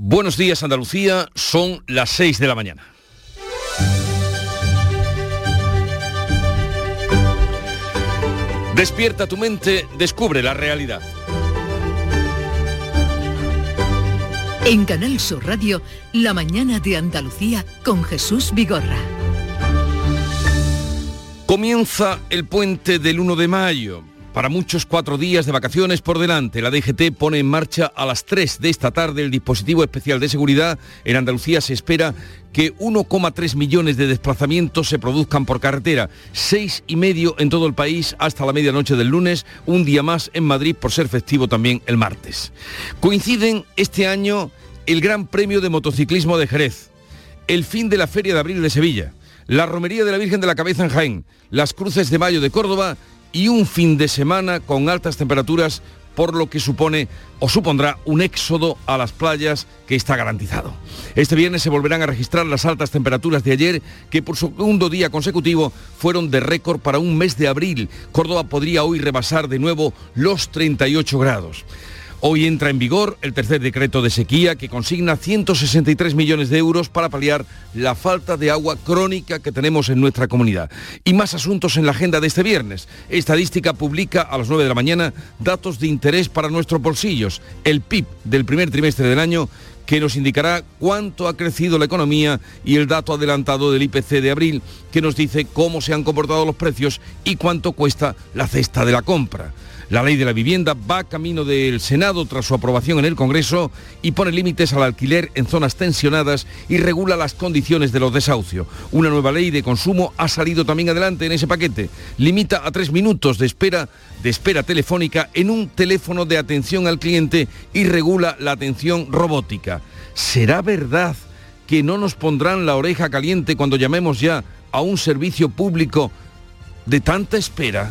Buenos días Andalucía, son las 6 de la mañana. Despierta tu mente, descubre la realidad. En Canal Sur Radio, La mañana de Andalucía con Jesús Vigorra. Comienza el puente del 1 de mayo. Para muchos cuatro días de vacaciones por delante, la DGT pone en marcha a las 3 de esta tarde el dispositivo especial de seguridad. En Andalucía se espera que 1,3 millones de desplazamientos se produzcan por carretera, seis y medio en todo el país hasta la medianoche del lunes, un día más en Madrid por ser festivo también el martes. Coinciden este año el Gran Premio de Motociclismo de Jerez, el fin de la Feria de Abril de Sevilla, la Romería de la Virgen de la Cabeza en Jaén, las Cruces de Mayo de Córdoba y un fin de semana con altas temperaturas por lo que supone o supondrá un éxodo a las playas que está garantizado. Este viernes se volverán a registrar las altas temperaturas de ayer que por segundo día consecutivo fueron de récord para un mes de abril. Córdoba podría hoy rebasar de nuevo los 38 grados. Hoy entra en vigor el tercer decreto de sequía que consigna 163 millones de euros para paliar la falta de agua crónica que tenemos en nuestra comunidad. Y más asuntos en la agenda de este viernes. Estadística publica a las 9 de la mañana datos de interés para nuestros bolsillos. El PIB del primer trimestre del año que nos indicará cuánto ha crecido la economía y el dato adelantado del IPC de abril que nos dice cómo se han comportado los precios y cuánto cuesta la cesta de la compra. La ley de la vivienda va camino del Senado tras su aprobación en el Congreso y pone límites al alquiler en zonas tensionadas y regula las condiciones de los desahucios. Una nueva ley de consumo ha salido también adelante en ese paquete. Limita a tres minutos de espera, de espera telefónica en un teléfono de atención al cliente y regula la atención robótica. ¿Será verdad que no nos pondrán la oreja caliente cuando llamemos ya a un servicio público de tanta espera?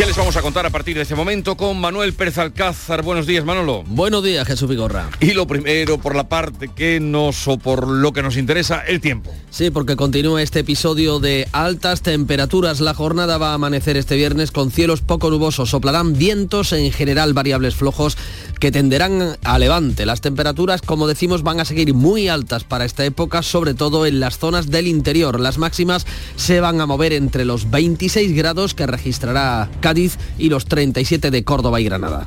¿Qué les vamos a contar a partir de este momento con Manuel Pérez Alcázar? Buenos días, Manolo. Buenos días, Jesús Vigorra. Y lo primero, por la parte que nos o por lo que nos interesa, el tiempo. Sí, porque continúa este episodio de altas temperaturas. La jornada va a amanecer este viernes con cielos poco nubosos. Soplarán vientos en general variables flojos que tenderán a levante. Las temperaturas, como decimos, van a seguir muy altas para esta época, sobre todo en las zonas del interior. Las máximas se van a mover entre los 26 grados que registrará Y los 37 de Córdoba y Granada.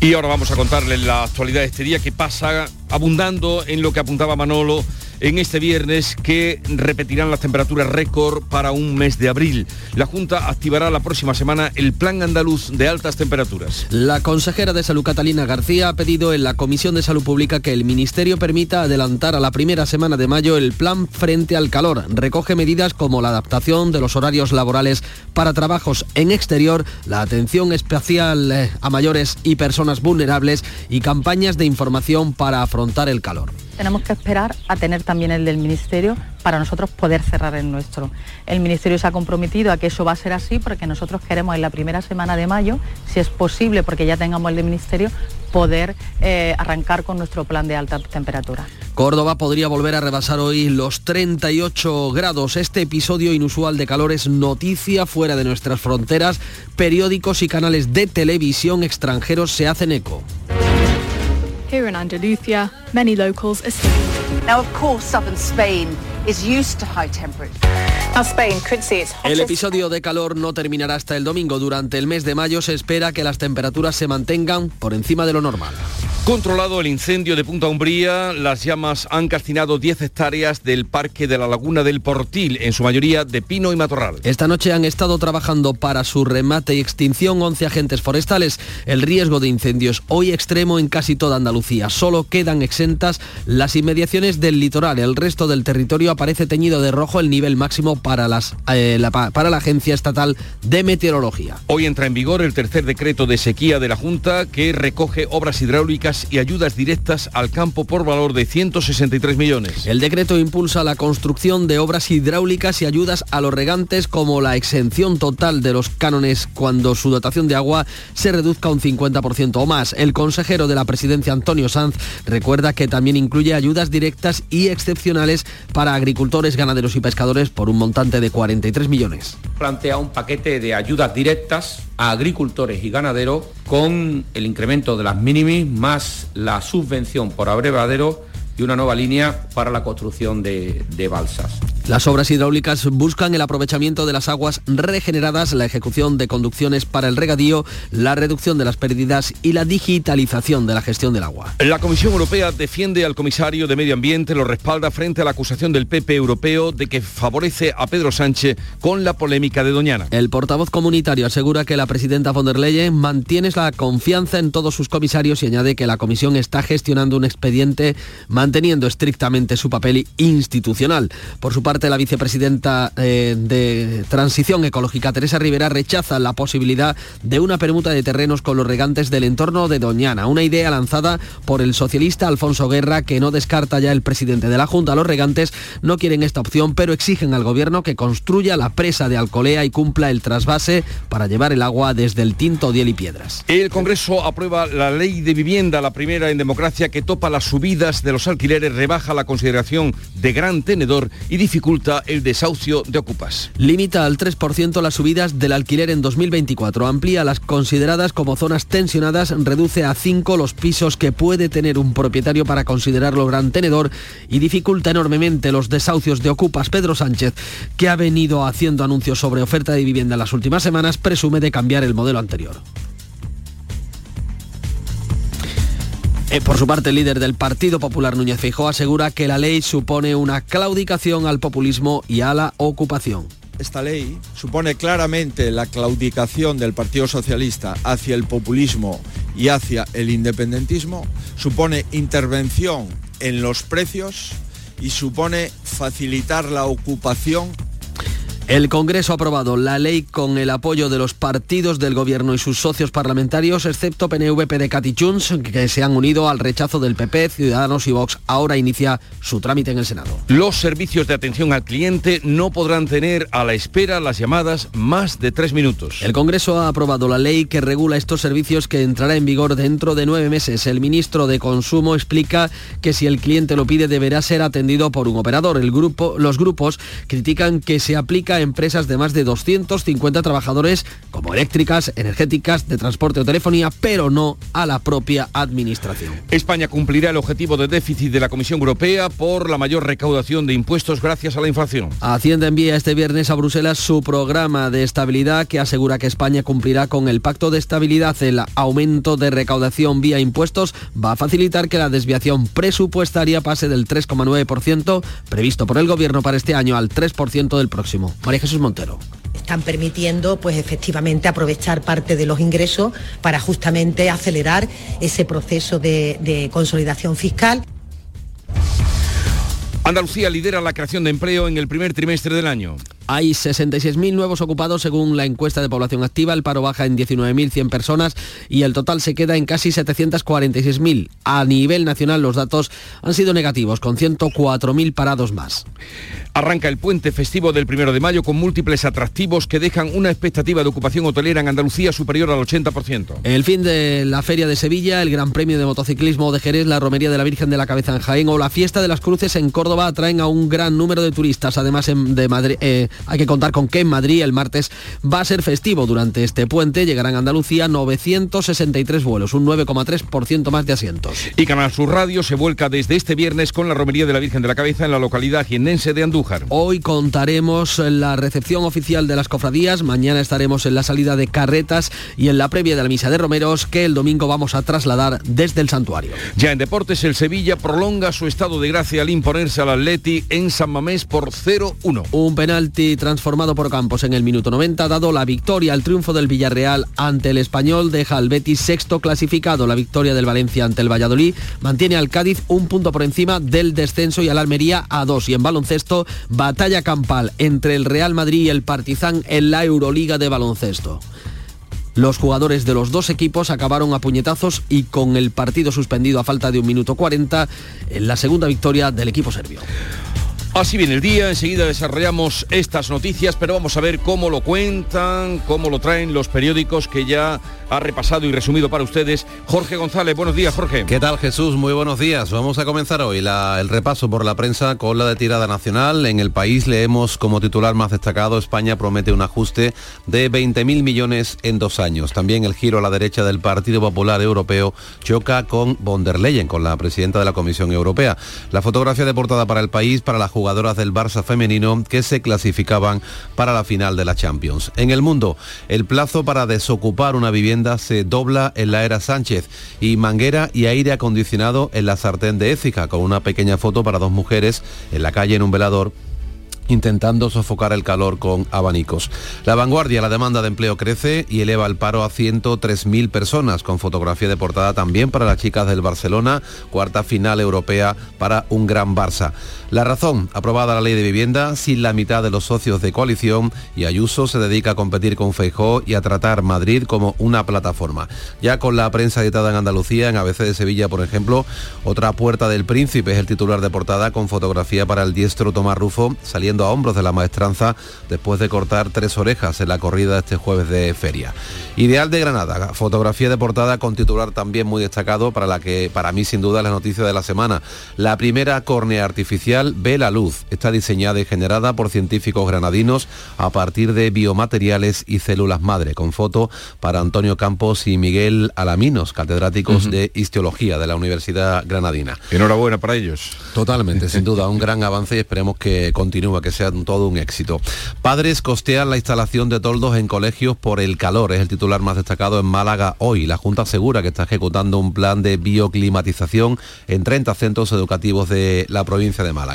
Y ahora vamos a contarles la actualidad de este día que pasa abundando en lo que apuntaba Manolo en este viernes que repetirán las temperaturas récord para un mes de abril. La Junta activará la próxima semana el Plan Andaluz de Altas Temperaturas. La consejera de Salud Catalina García ha pedido en la Comisión de Salud Pública que el Ministerio permita adelantar a la primera semana de mayo el plan frente al calor. Recoge medidas como la adaptación de los horarios laborales para trabajos en exterior, la atención especial eh, a mayores y personas vulnerables y campañas de información para afrontar el calor tenemos que esperar a tener también el del Ministerio para nosotros poder cerrar el nuestro. El Ministerio se ha comprometido a que eso va a ser así porque nosotros queremos en la primera semana de mayo, si es posible, porque ya tengamos el del Ministerio, poder eh, arrancar con nuestro plan de alta temperatura. Córdoba podría volver a rebasar hoy los 38 grados. Este episodio inusual de calor es noticia fuera de nuestras fronteras. Periódicos y canales de televisión extranjeros se hacen eco. Here in Andalusia, many locals are Now, of course, southern Spain is used to high temperatures. El episodio de calor no terminará hasta el domingo. Durante el mes de mayo se espera que las temperaturas se mantengan por encima de lo normal. Controlado el incendio de Punta Umbría, las llamas han calcinado 10 hectáreas del Parque de la Laguna del Portil, en su mayoría de pino y matorral. Esta noche han estado trabajando para su remate y extinción 11 agentes forestales. El riesgo de incendios hoy extremo en casi toda Andalucía. Solo quedan exentas las inmediaciones del litoral. El resto del territorio aparece teñido de rojo el nivel máximo para, las, eh, la, para la Agencia Estatal de Meteorología. Hoy entra en vigor el tercer decreto de sequía de la Junta que recoge obras hidráulicas y ayudas directas al campo por valor de 163 millones. El decreto impulsa la construcción de obras hidráulicas y ayudas a los regantes como la exención total de los cánones cuando su dotación de agua se reduzca un 50% o más. El consejero de la presidencia Antonio Sanz recuerda que también incluye ayudas directas y excepcionales para agricultores, ganaderos y pescadores por un de 43 millones. planteado un paquete de ayudas directas a agricultores y ganaderos con el incremento de las mínimas más la subvención por abrevadero y una nueva línea para la construcción de, de balsas. Las obras hidráulicas buscan el aprovechamiento de las aguas regeneradas, la ejecución de conducciones para el regadío, la reducción de las pérdidas y la digitalización de la gestión del agua. La Comisión Europea defiende al comisario de Medio Ambiente, lo respalda frente a la acusación del PP europeo de que favorece a Pedro Sánchez con la polémica de Doñana. El portavoz comunitario asegura que la presidenta von der Leyen mantiene la confianza en todos sus comisarios y añade que la Comisión está gestionando un expediente manteniendo estrictamente su papel institucional. Por su parte, la vicepresidenta eh, de Transición Ecológica, Teresa Rivera, rechaza la posibilidad de una permuta de terrenos con los regantes del entorno de Doñana, una idea lanzada por el socialista Alfonso Guerra que no descarta ya el presidente de la Junta. Los regantes no quieren esta opción, pero exigen al gobierno que construya la presa de Alcolea y cumpla el trasvase para llevar el agua desde el Tinto, Diel y Piedras. El Congreso aprueba la ley de vivienda, la primera en democracia que topa las subidas de los alquileres, rebaja la consideración de gran tenedor y dificulta el desahucio de ocupas. Limita al 3% las subidas del alquiler en 2024, amplía las consideradas como zonas tensionadas, reduce a 5 los pisos que puede tener un propietario para considerarlo gran tenedor y dificulta enormemente los desahucios de ocupas. Pedro Sánchez, que ha venido haciendo anuncios sobre oferta de vivienda en las últimas semanas, presume de cambiar el modelo anterior. Eh, por su parte, el líder del Partido Popular, Núñez Feijóo, asegura que la ley supone una claudicación al populismo y a la ocupación. Esta ley supone claramente la claudicación del Partido Socialista hacia el populismo y hacia el independentismo, supone intervención en los precios y supone facilitar la ocupación el Congreso ha aprobado la ley con el apoyo de los partidos del Gobierno y sus socios parlamentarios, excepto PNV, PDCAT y Junts, que se han unido al rechazo del PP, Ciudadanos y Vox. Ahora inicia su trámite en el Senado. Los servicios de atención al cliente no podrán tener a la espera las llamadas más de tres minutos. El Congreso ha aprobado la ley que regula estos servicios que entrará en vigor dentro de nueve meses. El ministro de Consumo explica que si el cliente lo pide deberá ser atendido por un operador. El grupo, los grupos critican que se aplica empresas de más de 250 trabajadores como eléctricas, energéticas, de transporte o telefonía, pero no a la propia administración. España cumplirá el objetivo de déficit de la Comisión Europea por la mayor recaudación de impuestos gracias a la inflación. Hacienda envía este viernes a Bruselas su programa de estabilidad que asegura que España cumplirá con el pacto de estabilidad. El aumento de recaudación vía impuestos va a facilitar que la desviación presupuestaria pase del 3,9% previsto por el gobierno para este año al 3% del próximo. María Jesús Montero están permitiendo pues efectivamente aprovechar parte de los ingresos para justamente acelerar ese proceso de, de consolidación fiscal. Andalucía lidera la creación de empleo en el primer trimestre del año. Hay 66.000 nuevos ocupados según la encuesta de población activa, el paro baja en 19.100 personas y el total se queda en casi 746.000. A nivel nacional los datos han sido negativos, con 104.000 parados más. Arranca el puente festivo del primero de mayo con múltiples atractivos que dejan una expectativa de ocupación hotelera en Andalucía superior al 80%. El fin de la Feria de Sevilla, el Gran Premio de Motociclismo de Jerez, la Romería de la Virgen de la Cabeza en Jaén o la Fiesta de las Cruces en Córdoba atraen a un gran número de turistas. Además, de Madrid, eh, hay que contar con que en Madrid el martes va a ser festivo. Durante este puente llegarán a Andalucía 963 vuelos, un 9,3% más de asientos. Y Canal Sur Radio se vuelca desde este viernes con la Romería de la Virgen de la Cabeza en la localidad jiennense de Andújar. Hoy contaremos la recepción oficial de las cofradías, mañana estaremos en la salida de carretas y en la previa de la misa de romeros que el domingo vamos a trasladar desde el santuario. Ya en deportes, el Sevilla prolonga su estado de gracia al imponerse al Atleti en San Mamés por 0-1. Un penalti transformado por Campos en el minuto 90 ha dado la victoria al triunfo del Villarreal ante el Español, deja al Betis sexto clasificado. La victoria del Valencia ante el Valladolid mantiene al Cádiz un punto por encima del descenso y al Almería a dos. Y en baloncesto, batalla campal entre el Real Madrid y el Partizan en la Euroliga de baloncesto. Los jugadores de los dos equipos acabaron a puñetazos y con el partido suspendido a falta de un minuto 40 en la segunda victoria del equipo serbio. Así viene el día, enseguida desarrollamos estas noticias, pero vamos a ver cómo lo cuentan, cómo lo traen los periódicos que ya ha repasado y resumido para ustedes. Jorge González, buenos días, Jorge. ¿Qué tal, Jesús? Muy buenos días. Vamos a comenzar hoy el repaso por la prensa con la de tirada nacional. En el país leemos como titular más destacado, España promete un ajuste de 20.000 millones en dos años. También el giro a la derecha del Partido Popular Europeo choca con von der Leyen, con la presidenta de la Comisión Europea. La fotografía de portada para el país, para la jugadoras del Barça femenino que se clasificaban para la final de la Champions. En el mundo, el plazo para desocupar una vivienda se dobla en la era Sánchez y manguera y aire acondicionado en la sartén de Écija, con una pequeña foto para dos mujeres en la calle en un velador intentando sofocar el calor con abanicos. La vanguardia, la demanda de empleo crece y eleva el paro a 103.000 personas, con fotografía de portada también para las chicas del Barcelona, cuarta final europea para un gran Barça. La razón, aprobada la ley de vivienda sin la mitad de los socios de coalición y Ayuso se dedica a competir con Feijó y a tratar Madrid como una plataforma. Ya con la prensa editada en Andalucía, en ABC de Sevilla, por ejemplo, otra puerta del príncipe es el titular de portada con fotografía para el diestro Tomás Rufo saliendo a hombros de la maestranza después de cortar tres orejas en la corrida este jueves de feria. Ideal de Granada, fotografía de portada con titular también muy destacado para la que para mí sin duda es la noticia de la semana. La primera córnea artificial ve la luz. Está diseñada y generada por científicos granadinos a partir de biomateriales y células madre, con foto para Antonio Campos y Miguel Alaminos, catedráticos de Histiología de la Universidad Granadina. Enhorabuena para ellos. Totalmente, sin duda, un gran avance y esperemos que continúe, que sea todo un éxito. Padres costean la instalación de toldos en colegios por el calor, es el titular más destacado en Málaga hoy. La Junta asegura que está ejecutando un plan de bioclimatización en 30 centros educativos de la provincia de Málaga.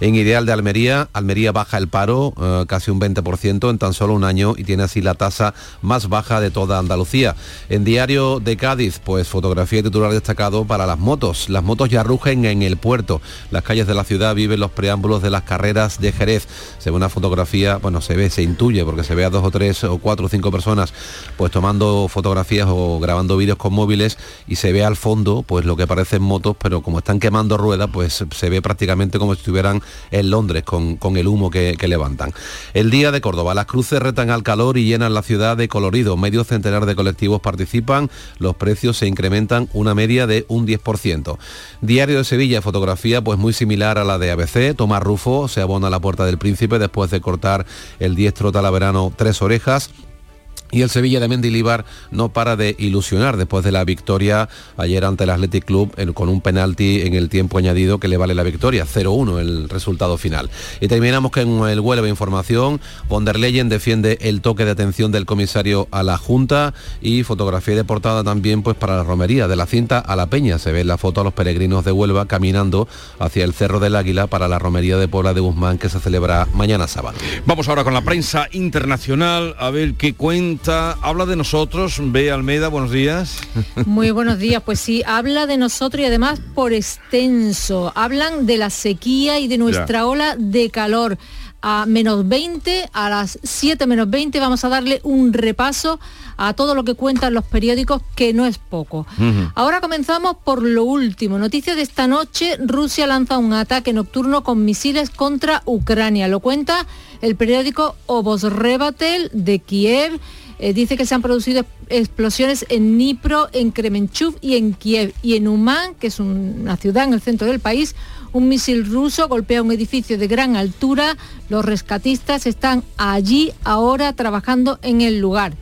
En Ideal de Almería, Almería baja el paro eh, casi un 20% en tan solo un año y tiene así la tasa más baja de toda Andalucía. En Diario de Cádiz, pues fotografía titular destacado para las motos. Las motos ya rugen en el puerto. Las calles de la ciudad viven los preámbulos de las carreras de Jerez. Se ve una fotografía, bueno, se ve, se intuye, porque se ve a dos o tres o cuatro o cinco personas pues tomando fotografías o grabando vídeos con móviles y se ve al fondo pues lo que parecen motos, pero como están quemando ruedas, pues se ve prácticamente como estuvieran en Londres con, el humo que, levantan. El día de Córdoba, las cruces retan al calor y llenan la ciudad de colorido. Medio centenar de colectivos participan, los precios se incrementan una media de un 10%. Diario de Sevilla, fotografía pues muy similar a la de ABC. Tomás Rufo se abona a la puerta del príncipe después de cortar el diestro talaverano tres orejas. Y el Sevilla de Mendilibar no para de ilusionar después de la victoria ayer ante el Athletic Club con un penalti en el tiempo añadido que le vale la victoria, 0-1 el resultado final. Y terminamos con el de Información. Von der Leyen defiende el toque de atención del comisario a la Junta y fotografía de portada también pues para la romería de la cinta a la Peña. Se ve la foto a los peregrinos de Huelva caminando hacia el Cerro del Águila para la romería de Puebla de Guzmán que se celebra mañana sábado. Vamos ahora con la prensa internacional a ver qué cuenta habla de nosotros. Ve Almeida, buenos días. Muy buenos días, pues sí, habla de nosotros y además por extenso. Hablan de la sequía y de nuestra ola de calor a menos 20, a las 7 menos 20 vamos a darle un repaso a todo lo que cuentan los periódicos, que no es poco. Ahora comenzamos por lo último. Noticia de esta noche, Rusia lanza un ataque nocturno con misiles contra Ucrania. Lo cuenta el periódico Obosrebatel de Kiev eh, dice que se han producido explosiones en Dnipro, en Kremenchuk y en Kiev. Y en Uman, que es una ciudad en el centro del país, un misil ruso golpea un edificio de gran altura. Los rescatistas están allí ahora trabajando en el lugar.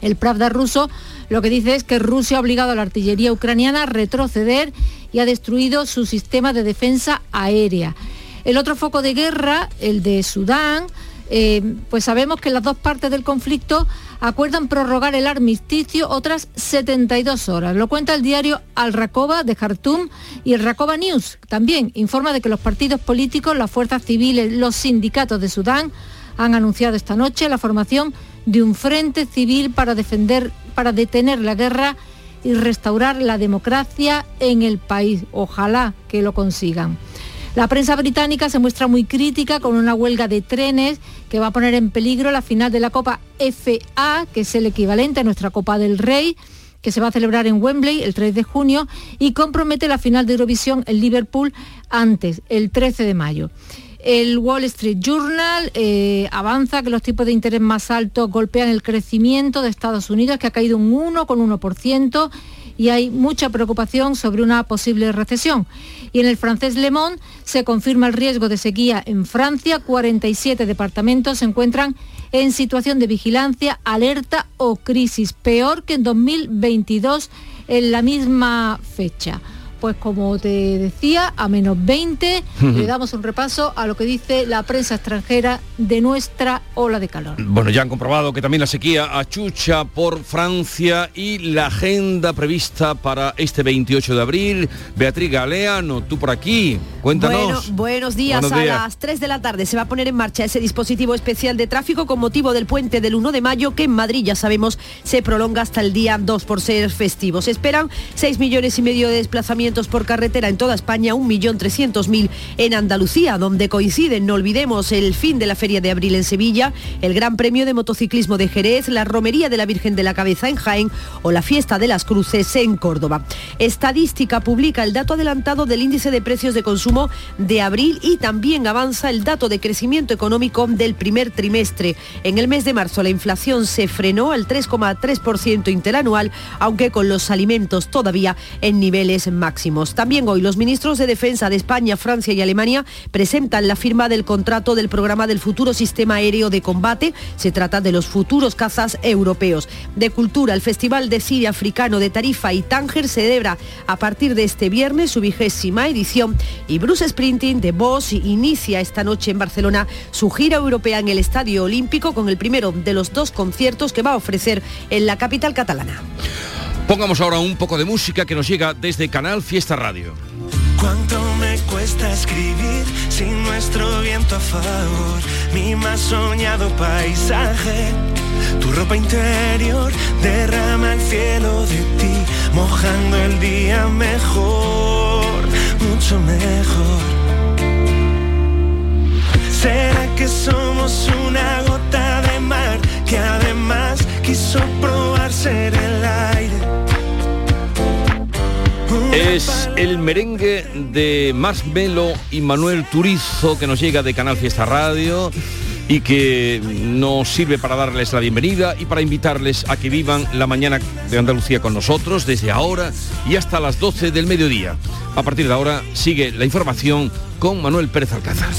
El Pravda ruso lo que dice es que Rusia ha obligado a la artillería ucraniana a retroceder y ha destruido su sistema de defensa aérea. El otro foco de guerra, el de Sudán, eh, pues sabemos que las dos partes del conflicto acuerdan prorrogar el armisticio otras 72 horas. Lo cuenta el diario Al Rakoba de Khartoum y el Rakoba News también informa de que los partidos políticos, las fuerzas civiles, los sindicatos de Sudán han anunciado esta noche la formación de un frente civil para defender, para detener la guerra y restaurar la democracia en el país. Ojalá que lo consigan. La prensa británica se muestra muy crítica con una huelga de trenes que va a poner en peligro la final de la Copa FA, que es el equivalente a nuestra Copa del Rey que se va a celebrar en Wembley el 3 de junio y compromete la final de Eurovisión en Liverpool antes, el 13 de mayo. El Wall Street Journal eh, avanza que los tipos de interés más altos golpean el crecimiento de Estados Unidos, que ha caído un 1,1% y hay mucha preocupación sobre una posible recesión. Y en el francés Le Monde se confirma el riesgo de sequía en Francia. 47 departamentos se encuentran en situación de vigilancia, alerta o crisis, peor que en 2022 en la misma fecha pues como te decía, a menos 20. Le damos un repaso a lo que dice la prensa extranjera de nuestra ola de calor. Bueno, ya han comprobado que también la sequía achucha por Francia y la agenda prevista para este 28 de abril. Beatriz Galeano, tú por aquí, cuéntanos. Bueno, buenos días. A las 3 de la tarde se va a poner en marcha ese dispositivo especial de tráfico con motivo del puente del 1 de mayo que en Madrid, ya sabemos, se prolonga hasta el día 2 por ser festivo. Se esperan 6 millones y medio de desplazamientos por carretera en toda España, 1.300.000 en Andalucía, donde coinciden, no olvidemos, el fin de la Feria de Abril en Sevilla, el Gran Premio de Motociclismo de Jerez, la Romería de la Virgen de la Cabeza en Jaén o la Fiesta de las Cruces en Córdoba. Estadística publica el dato adelantado del índice de precios de consumo de abril y también avanza el dato de crecimiento económico del primer trimestre. En el mes de marzo la inflación se frenó al 3,3% interanual, aunque con los alimentos todavía en niveles máximos. También hoy los ministros de Defensa de España, Francia y Alemania presentan la firma del contrato del programa del futuro sistema aéreo de combate. Se trata de los futuros cazas europeos. De cultura, el Festival de Cine Africano de Tarifa y Tánger celebra a partir de este viernes su vigésima edición y Bruce Sprinting de Boss inicia esta noche en Barcelona su gira europea en el Estadio Olímpico con el primero de los dos conciertos que va a ofrecer en la capital catalana. Pongamos ahora un poco de música que nos llega desde Canal Fiesta Radio. ¿Cuánto me cuesta escribir sin nuestro viento a favor? Mi más soñado paisaje, tu ropa interior derrama el cielo de ti, mojando el día mejor, mucho mejor. ¿Será que somos una gota el merengue de Melo y Manuel Turizo que nos llega de Canal Fiesta Radio y que nos sirve para darles la bienvenida y para invitarles a que vivan la mañana de Andalucía con nosotros desde ahora y hasta las 12 del mediodía. A partir de ahora sigue la información con Manuel Pérez Alcázar.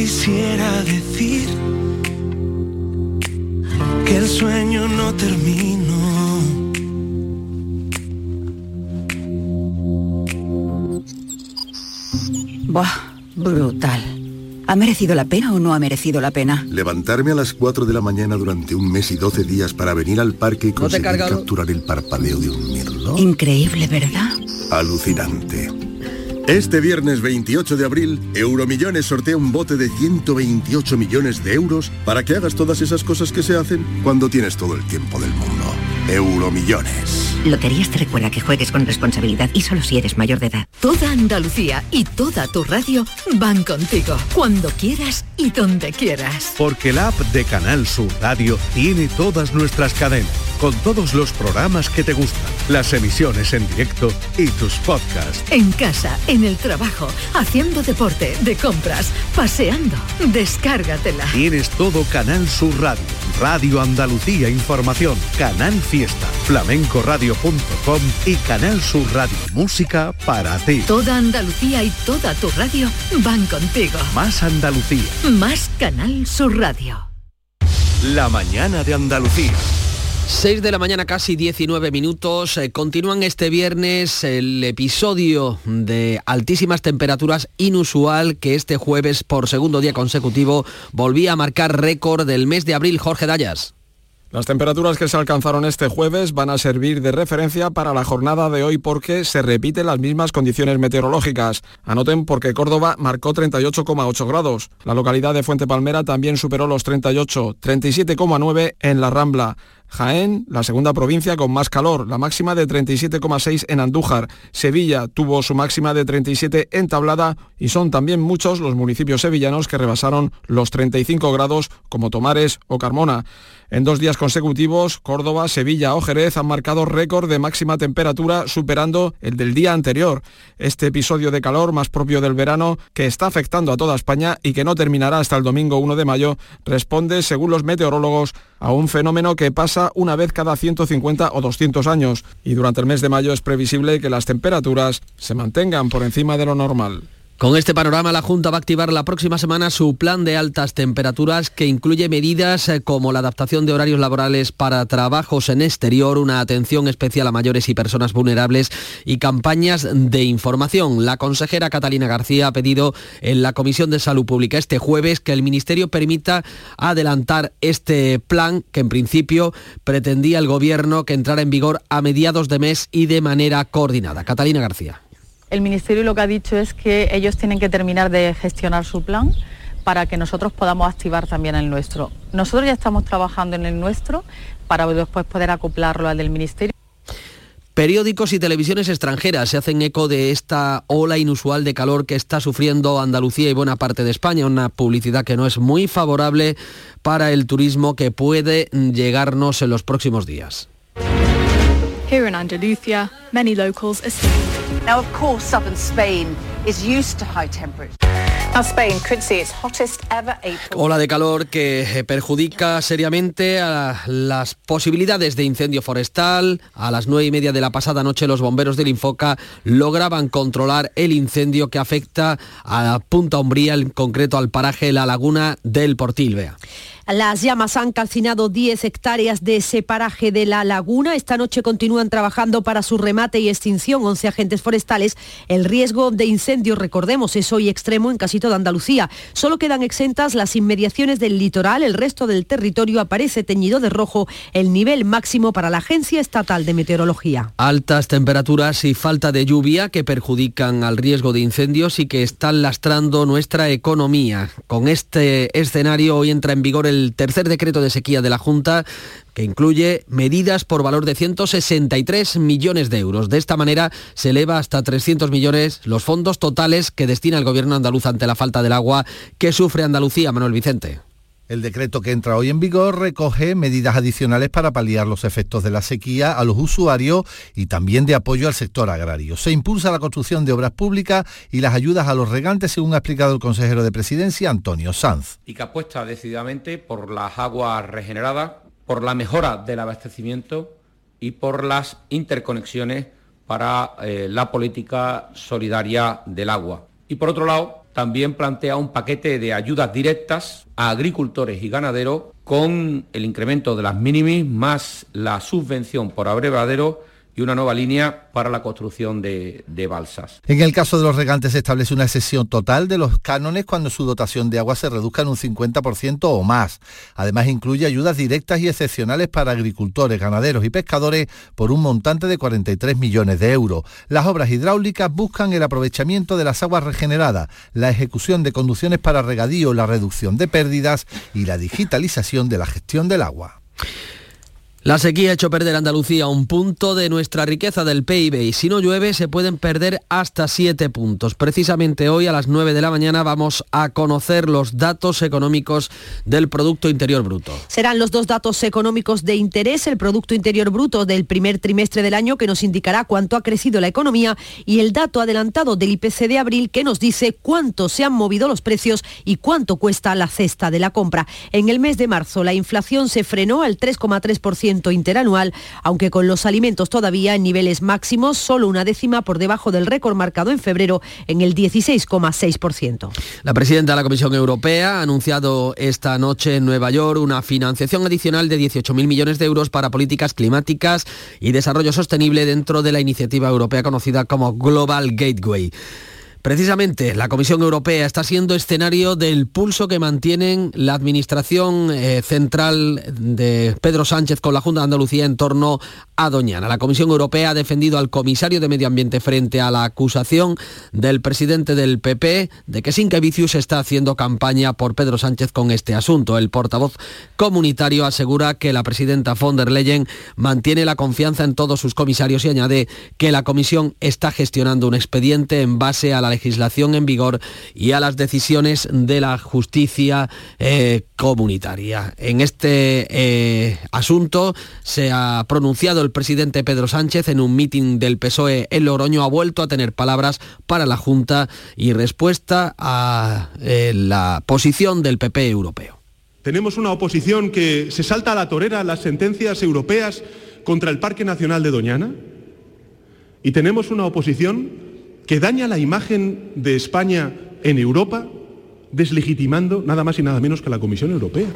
Quisiera decir que el sueño no terminó. Buah, brutal. ¿Ha merecido la pena o no ha merecido la pena? Levantarme a las 4 de la mañana durante un mes y 12 días para venir al parque y conseguir capturar el parpadeo de un mirlo. Increíble, ¿verdad? Alucinante. Este viernes 28 de abril, Euromillones sortea un bote de 128 millones de euros para que hagas todas esas cosas que se hacen cuando tienes todo el tiempo del mundo. Euromillones. Loterías te recuerda que juegues con responsabilidad y solo si eres mayor de edad. Toda Andalucía y toda tu radio van contigo, cuando quieras y donde quieras. Porque la app de Canal Sur Radio tiene todas nuestras cadenas, con todos los programas que te gustan, las emisiones en directo y tus podcasts. En casa, en el trabajo, haciendo deporte, de compras, paseando. Descárgatela. Tienes todo Canal Sur Radio, Radio Andalucía Información, Canal Fiesta, flamencoradio.com y Canal Sur Radio Música para ti. Toda Andalucía y toda tu radio van contigo. Más Andalucía. Más Canal Sur Radio. La mañana de Andalucía. 6 de la mañana, casi 19 minutos. Eh, continúan este viernes el episodio de altísimas temperaturas inusual que este jueves, por segundo día consecutivo, volvía a marcar récord del mes de abril. Jorge Dayas. Las temperaturas que se alcanzaron este jueves van a servir de referencia para la jornada de hoy porque se repiten las mismas condiciones meteorológicas. Anoten porque Córdoba marcó 38,8 grados. La localidad de Fuente Palmera también superó los 38, 37,9 en La Rambla. Jaén, la segunda provincia con más calor, la máxima de 37,6 en Andújar. Sevilla tuvo su máxima de 37 en Tablada y son también muchos los municipios sevillanos que rebasaron los 35 grados como Tomares o Carmona. En dos días consecutivos, Córdoba, Sevilla o Jerez han marcado récord de máxima temperatura superando el del día anterior. Este episodio de calor más propio del verano que está afectando a toda España y que no terminará hasta el domingo 1 de mayo responde, según los meteorólogos, a un fenómeno que pasa una vez cada 150 o 200 años y durante el mes de mayo es previsible que las temperaturas se mantengan por encima de lo normal. Con este panorama, la Junta va a activar la próxima semana su plan de altas temperaturas que incluye medidas eh, como la adaptación de horarios laborales para trabajos en exterior, una atención especial a mayores y personas vulnerables y campañas de información. La consejera Catalina García ha pedido en la Comisión de Salud Pública este jueves que el Ministerio permita adelantar este plan que en principio pretendía el Gobierno que entrara en vigor a mediados de mes y de manera coordinada. Catalina García. El Ministerio lo que ha dicho es que ellos tienen que terminar de gestionar su plan para que nosotros podamos activar también el nuestro. Nosotros ya estamos trabajando en el nuestro para después poder acoplarlo al del Ministerio. Periódicos y televisiones extranjeras se hacen eco de esta ola inusual de calor que está sufriendo Andalucía y buena parte de España, una publicidad que no es muy favorable para el turismo que puede llegarnos en los próximos días. Here in Andalusia, many locals are Now, of course, southern Spain is used to high temperatures. Ola de calor que eh, perjudica seriamente a las posibilidades de incendio forestal. A las nueve y media de la pasada noche los bomberos del Infoca lograban controlar el incendio que afecta a Punta Umbría, en concreto al paraje La Laguna del Portilvea. Las llamas han calcinado 10 hectáreas de separaje de la laguna. Esta noche continúan trabajando para su remate y extinción 11 agentes forestales. El riesgo de incendio, recordemos, es hoy extremo en casi toda Andalucía. Solo quedan exentas las inmediaciones del litoral. El resto del territorio aparece teñido de rojo, el nivel máximo para la Agencia Estatal de Meteorología. Altas temperaturas y falta de lluvia que perjudican al riesgo de incendios y que están lastrando nuestra economía. Con este escenario hoy entra en vigor el tercer decreto de sequía de la Junta que incluye medidas por valor de 163 millones de euros. De esta manera se eleva hasta 300 millones los fondos totales que destina el gobierno andaluz ante la falta del agua que sufre Andalucía. Manuel Vicente. El decreto que entra hoy en vigor recoge medidas adicionales para paliar los efectos de la sequía a los usuarios y también de apoyo al sector agrario. Se impulsa la construcción de obras públicas y las ayudas a los regantes, según ha explicado el consejero de Presidencia, Antonio Sanz. Y que apuesta decididamente por las aguas regeneradas, por la mejora del abastecimiento y por las interconexiones para eh, la política solidaria del agua. Y por otro lado, también plantea un paquete de ayudas directas a agricultores y ganaderos con el incremento de las mínimas más la subvención por abrevadero y una nueva línea para la construcción de, balsas. En el caso de los regantes se establece una excesión total de los cánones cuando su dotación de agua se reduzca en un 50% o más. Además incluye ayudas directas y excepcionales para agricultores, ganaderos y pescadores por un montante de 43 millones de euros. Las obras hidráulicas buscan el aprovechamiento de las aguas regeneradas, la ejecución de conducciones para regadío, la reducción de pérdidas y la digitalización de la gestión del agua. La sequía ha hecho perder a Andalucía un punto de nuestra riqueza del PIB y si no llueve se pueden perder hasta siete puntos. Precisamente hoy a las 9 de la mañana vamos a conocer los datos económicos del Producto Interior Bruto. Serán los dos datos económicos de interés, el Producto Interior Bruto del primer trimestre del año que nos indicará cuánto ha crecido la economía y el dato adelantado del IPC de abril que nos dice cuánto se han movido los precios y cuánto cuesta la cesta de la compra. En el mes de marzo la inflación se frenó al 3,3% interanual, aunque con los alimentos todavía en niveles máximos, solo una décima por debajo del récord marcado en febrero en el 16,6%. La presidenta de la Comisión Europea ha anunciado esta noche en Nueva York una financiación adicional de 18.000 millones de euros para políticas climáticas y desarrollo sostenible dentro de la iniciativa europea conocida como Global Gateway. Precisamente, la Comisión Europea está siendo escenario del pulso que mantienen la Administración eh, Central de Pedro Sánchez con la Junta de Andalucía en torno a Doñana. La Comisión Europea ha defendido al comisario de Medio Ambiente frente a la acusación del presidente del PP de que Sinkevicius está haciendo campaña por Pedro Sánchez con este asunto. El portavoz comunitario asegura que la presidenta von der Leyen mantiene la confianza en todos sus comisarios y añade que la Comisión está gestionando un expediente en base a la legislación en vigor y a las decisiones de la justicia eh, comunitaria. En este eh, asunto se ha pronunciado el presidente Pedro Sánchez en un mitin del PSOE en Logroño, ha vuelto a tener palabras para la Junta y respuesta a eh, la posición del PP europeo. Tenemos una oposición que se salta a la torera las sentencias europeas contra el Parque Nacional de Doñana y tenemos una oposición que daña la imagen de España en Europa, deslegitimando nada más y nada menos que la Comisión Europea.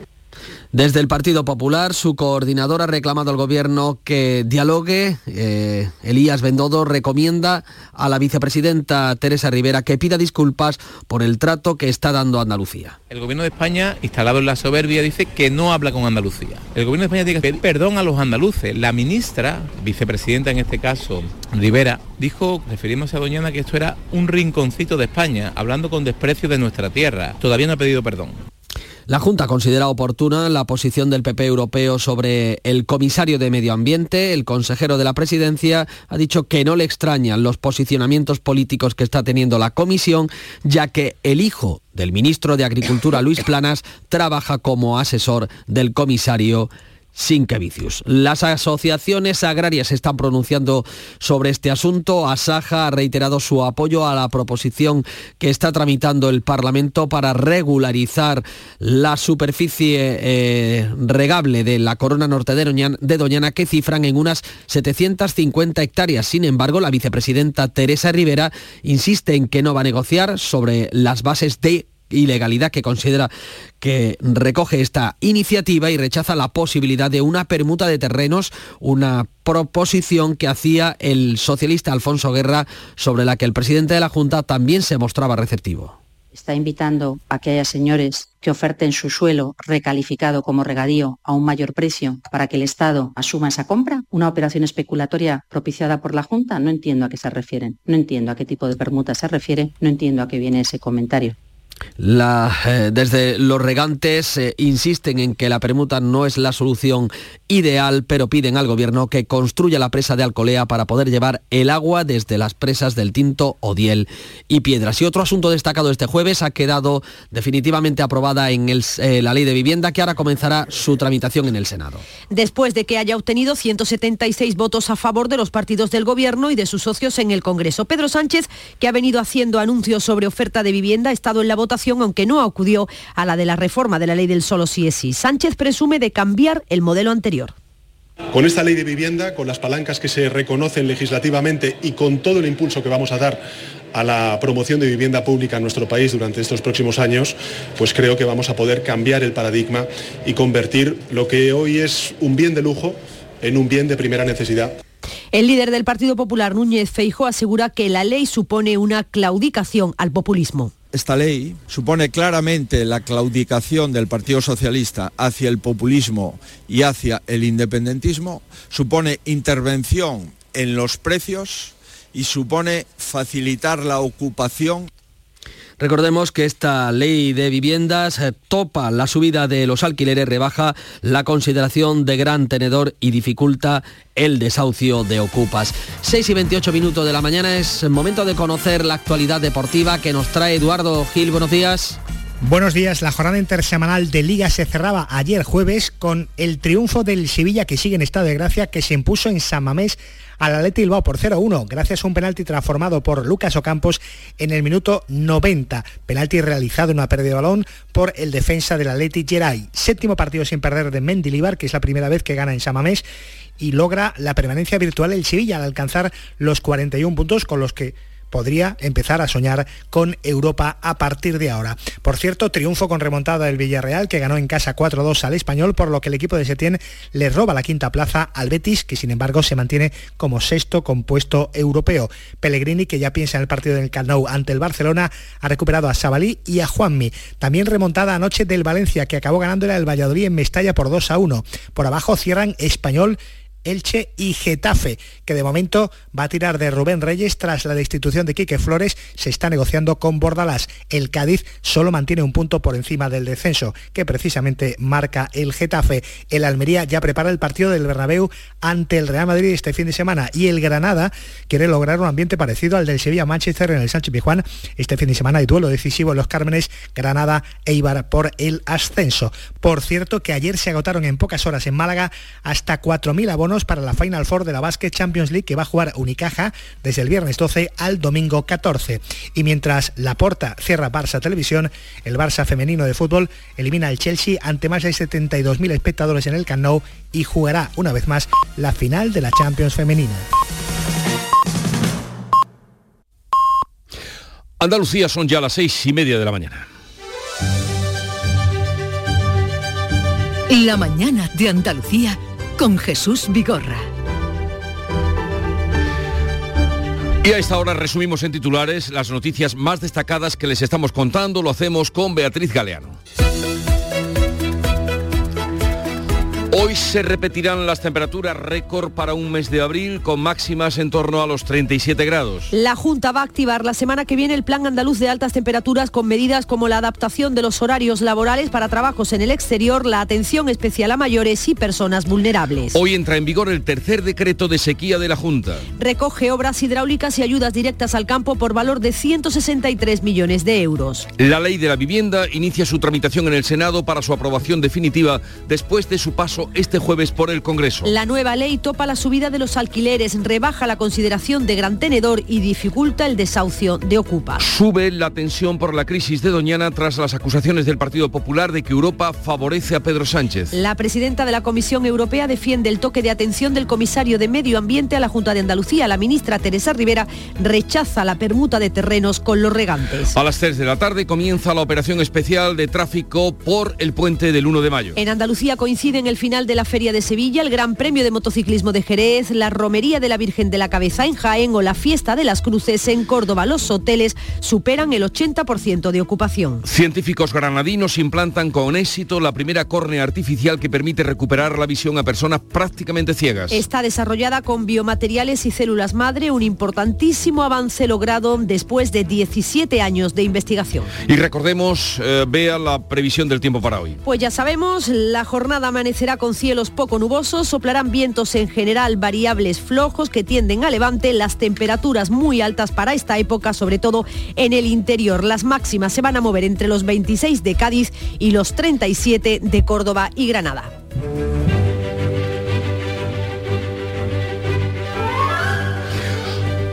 Desde el Partido Popular, su coordinador ha reclamado al Gobierno que dialogue. Eh, Elías Bendodo recomienda a la vicepresidenta Teresa Rivera que pida disculpas por el trato que está dando a Andalucía. El Gobierno de España, instalado en la soberbia, dice que no habla con Andalucía. El Gobierno de España tiene que pedir perdón a los andaluces. La ministra, vicepresidenta en este caso, Rivera, dijo, refiriéndose a Doñana, que esto era un rinconcito de España, hablando con desprecio de nuestra tierra. Todavía no ha pedido perdón. La Junta considera oportuna la posición del PP europeo sobre el comisario de Medio Ambiente. El consejero de la presidencia ha dicho que no le extrañan los posicionamientos políticos que está teniendo la comisión, ya que el hijo del ministro de Agricultura, Luis Planas, trabaja como asesor del comisario sin que vicios. Las asociaciones agrarias se están pronunciando sobre este asunto. Asaja ha reiterado su apoyo a la proposición que está tramitando el Parlamento para regularizar la superficie eh, regable de la corona norte de Doñana, de Doñana que cifran en unas 750 hectáreas. Sin embargo, la vicepresidenta Teresa Rivera insiste en que no va a negociar sobre las bases de ilegalidad que considera que recoge esta iniciativa y rechaza la posibilidad de una permuta de terrenos, una proposición que hacía el socialista Alfonso Guerra sobre la que el presidente de la Junta también se mostraba receptivo. Está invitando a que haya señores que oferten su suelo recalificado como regadío a un mayor precio para que el Estado asuma esa compra? ¿Una operación especulatoria propiciada por la Junta? No entiendo a qué se refieren, no entiendo a qué tipo de permuta se refiere, no entiendo a qué viene ese comentario. Eh, desde los regantes eh, insisten en que la permuta no es la solución ideal, pero piden al gobierno que construya la presa de Alcolea para poder llevar el agua desde las presas del Tinto, Odiel y Piedras. Y otro asunto destacado este jueves ha quedado definitivamente aprobada en eh, la ley de vivienda que ahora comenzará su tramitación en el Senado. Después de que haya obtenido 176 votos a favor de los partidos del gobierno y de sus socios en el Congreso. Pedro Sánchez, que ha venido haciendo anuncios sobre oferta de vivienda, ha estado en la votación, aunque no acudió a la de la reforma de la ley del solo sí es sí. Sánchez presume de cambiar el modelo anterior. Con esta ley de vivienda, con las palancas que se reconocen legislativamente y con todo el impulso que vamos a dar a la promoción de vivienda pública en nuestro país durante estos próximos años, pues creo que vamos a poder cambiar el paradigma y convertir lo que hoy es un bien de lujo en un bien de primera necesidad. El líder del Partido Popular, Núñez Feijo, asegura que la ley supone una claudicación al populismo esta ley supone claramente la claudicación del Partido Socialista hacia el populismo y hacia el independentismo, supone intervención en los precios y supone facilitar la ocupación Recordemos que esta ley de viviendas eh, topa la subida de los alquileres, rebaja la consideración de gran tenedor y dificulta el desahucio de ocupas. 6 y 28 minutos de la mañana es momento de conocer la actualidad deportiva que nos trae Eduardo Gil. Buenos días. Buenos días, la jornada intersemanal de Liga se cerraba ayer jueves con el triunfo del Sevilla que sigue en estado de gracia que se impuso en San Mamés al Atleti Bilbao por 0-1 gracias a un penalti transformado por Lucas Ocampos en el minuto 90. Penalti realizado en una pérdida de balón por el defensa del Atleti Geray. Séptimo partido sin perder de Mendilibar, que es la primera vez que gana en Samamés y logra la permanencia virtual el Sevilla al alcanzar los 41 puntos con los que podría empezar a soñar con Europa a partir de ahora. Por cierto, triunfo con remontada del Villarreal, que ganó en casa 4-2 al español, por lo que el equipo de Setién le roba la quinta plaza al Betis, que sin embargo se mantiene como sexto compuesto europeo. Pellegrini, que ya piensa en el partido del Camp ante el Barcelona, ha recuperado a Sabalí y a Juanmi. También remontada anoche del Valencia, que acabó ganándole al Valladolid en Mestalla por 2 a 1. Por abajo cierran Español Elche y Getafe, que de momento va a tirar de Rubén Reyes tras la destitución de Quique Flores, se está negociando con Bordalás. El Cádiz solo mantiene un punto por encima del descenso, que precisamente marca el Getafe. El Almería ya prepara el partido del Bernabéu ante el Real Madrid este fin de semana y el Granada quiere lograr un ambiente parecido al del Sevilla Manchester en el Sánchez Pizjuán. Este fin de semana hay duelo decisivo en los Cármenes, Granada e Ibar por el ascenso. Por cierto que ayer se agotaron en pocas horas en Málaga hasta 4.000 abonos para la Final Four de la Basket Champions League que va a jugar Unicaja desde el viernes 12 al domingo 14. Y mientras la Porta cierra Barça Televisión, el Barça femenino de fútbol elimina al Chelsea ante más de 72.000 espectadores en el Camp Nou y jugará una vez más la final de la Champions femenina. Andalucía son ya las seis y media de la mañana. La mañana de Andalucía con Jesús Vigorra. Y a esta hora resumimos en titulares las noticias más destacadas que les estamos contando. Lo hacemos con Beatriz Galeano. Hoy se repetirán las temperaturas récord para un mes de abril con máximas en torno a los 37 grados. La Junta va a activar la semana que viene el Plan Andaluz de Altas Temperaturas con medidas como la adaptación de los horarios laborales para trabajos en el exterior, la atención especial a mayores y personas vulnerables. Hoy entra en vigor el tercer decreto de sequía de la Junta. Recoge obras hidráulicas y ayudas directas al campo por valor de 163 millones de euros. La ley de la vivienda inicia su tramitación en el Senado para su aprobación definitiva después de su paso este jueves por el Congreso. La nueva ley topa la subida de los alquileres, rebaja la consideración de gran tenedor y dificulta el desahucio de Ocupa. Sube la tensión por la crisis de Doñana tras las acusaciones del Partido Popular de que Europa favorece a Pedro Sánchez. La presidenta de la Comisión Europea defiende el toque de atención del comisario de Medio Ambiente a la Junta de Andalucía. La ministra Teresa Rivera rechaza la permuta de terrenos con los regantes. A las 3 de la tarde comienza la operación especial de tráfico por el puente del 1 de mayo. En Andalucía coincide en el final de la Feria de Sevilla, el Gran Premio de Motociclismo de Jerez, la Romería de la Virgen de la Cabeza en Jaén o la Fiesta de las Cruces en Córdoba. Los hoteles superan el 80% de ocupación. Científicos granadinos implantan con éxito la primera córnea artificial que permite recuperar la visión a personas prácticamente ciegas. Está desarrollada con biomateriales y células madre, un importantísimo avance logrado después de 17 años de investigación. Y recordemos, eh, vea la previsión del tiempo para hoy. Pues ya sabemos, la jornada amanecerá con cielos poco nubosos, soplarán vientos en general variables flojos que tienden a levante, las temperaturas muy altas para esta época, sobre todo en el interior. Las máximas se van a mover entre los 26 de Cádiz y los 37 de Córdoba y Granada.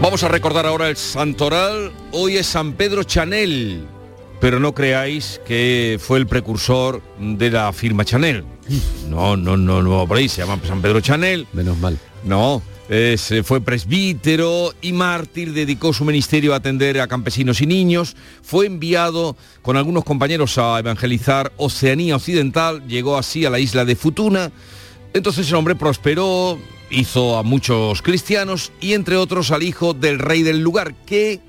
Vamos a recordar ahora el santoral. Hoy es San Pedro Chanel, pero no creáis que fue el precursor de la firma Chanel. No, no, no, no, por ahí se llama San Pedro Chanel. Menos mal. No, fue presbítero y mártir, dedicó su ministerio a atender a campesinos y niños, fue enviado con algunos compañeros a evangelizar Oceanía Occidental, llegó así a la isla de Futuna, entonces el hombre prosperó, hizo a muchos cristianos y entre otros al hijo del rey del lugar, que,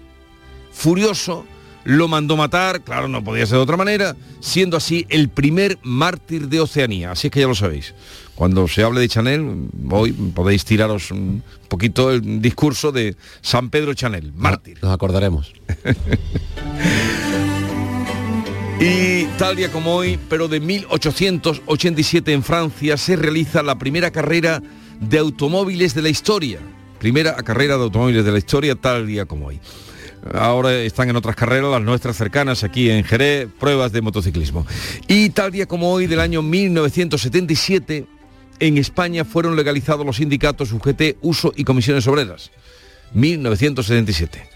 furioso, lo mandó matar, claro, no podía ser de otra manera, siendo así el primer mártir de Oceanía. Así es que ya lo sabéis. Cuando se hable de Chanel, hoy podéis tiraros un poquito el discurso de San Pedro Chanel, mártir. Nos acordaremos. y tal día como hoy, pero de 1887 en Francia, se realiza la primera carrera de automóviles de la historia. Primera carrera de automóviles de la historia, tal día como hoy. Ahora están en otras carreras, las nuestras cercanas aquí en Jerez, pruebas de motociclismo. Y tal día como hoy del año 1977, en España fueron legalizados los sindicatos UGT, Uso y Comisiones Obreras. 1977.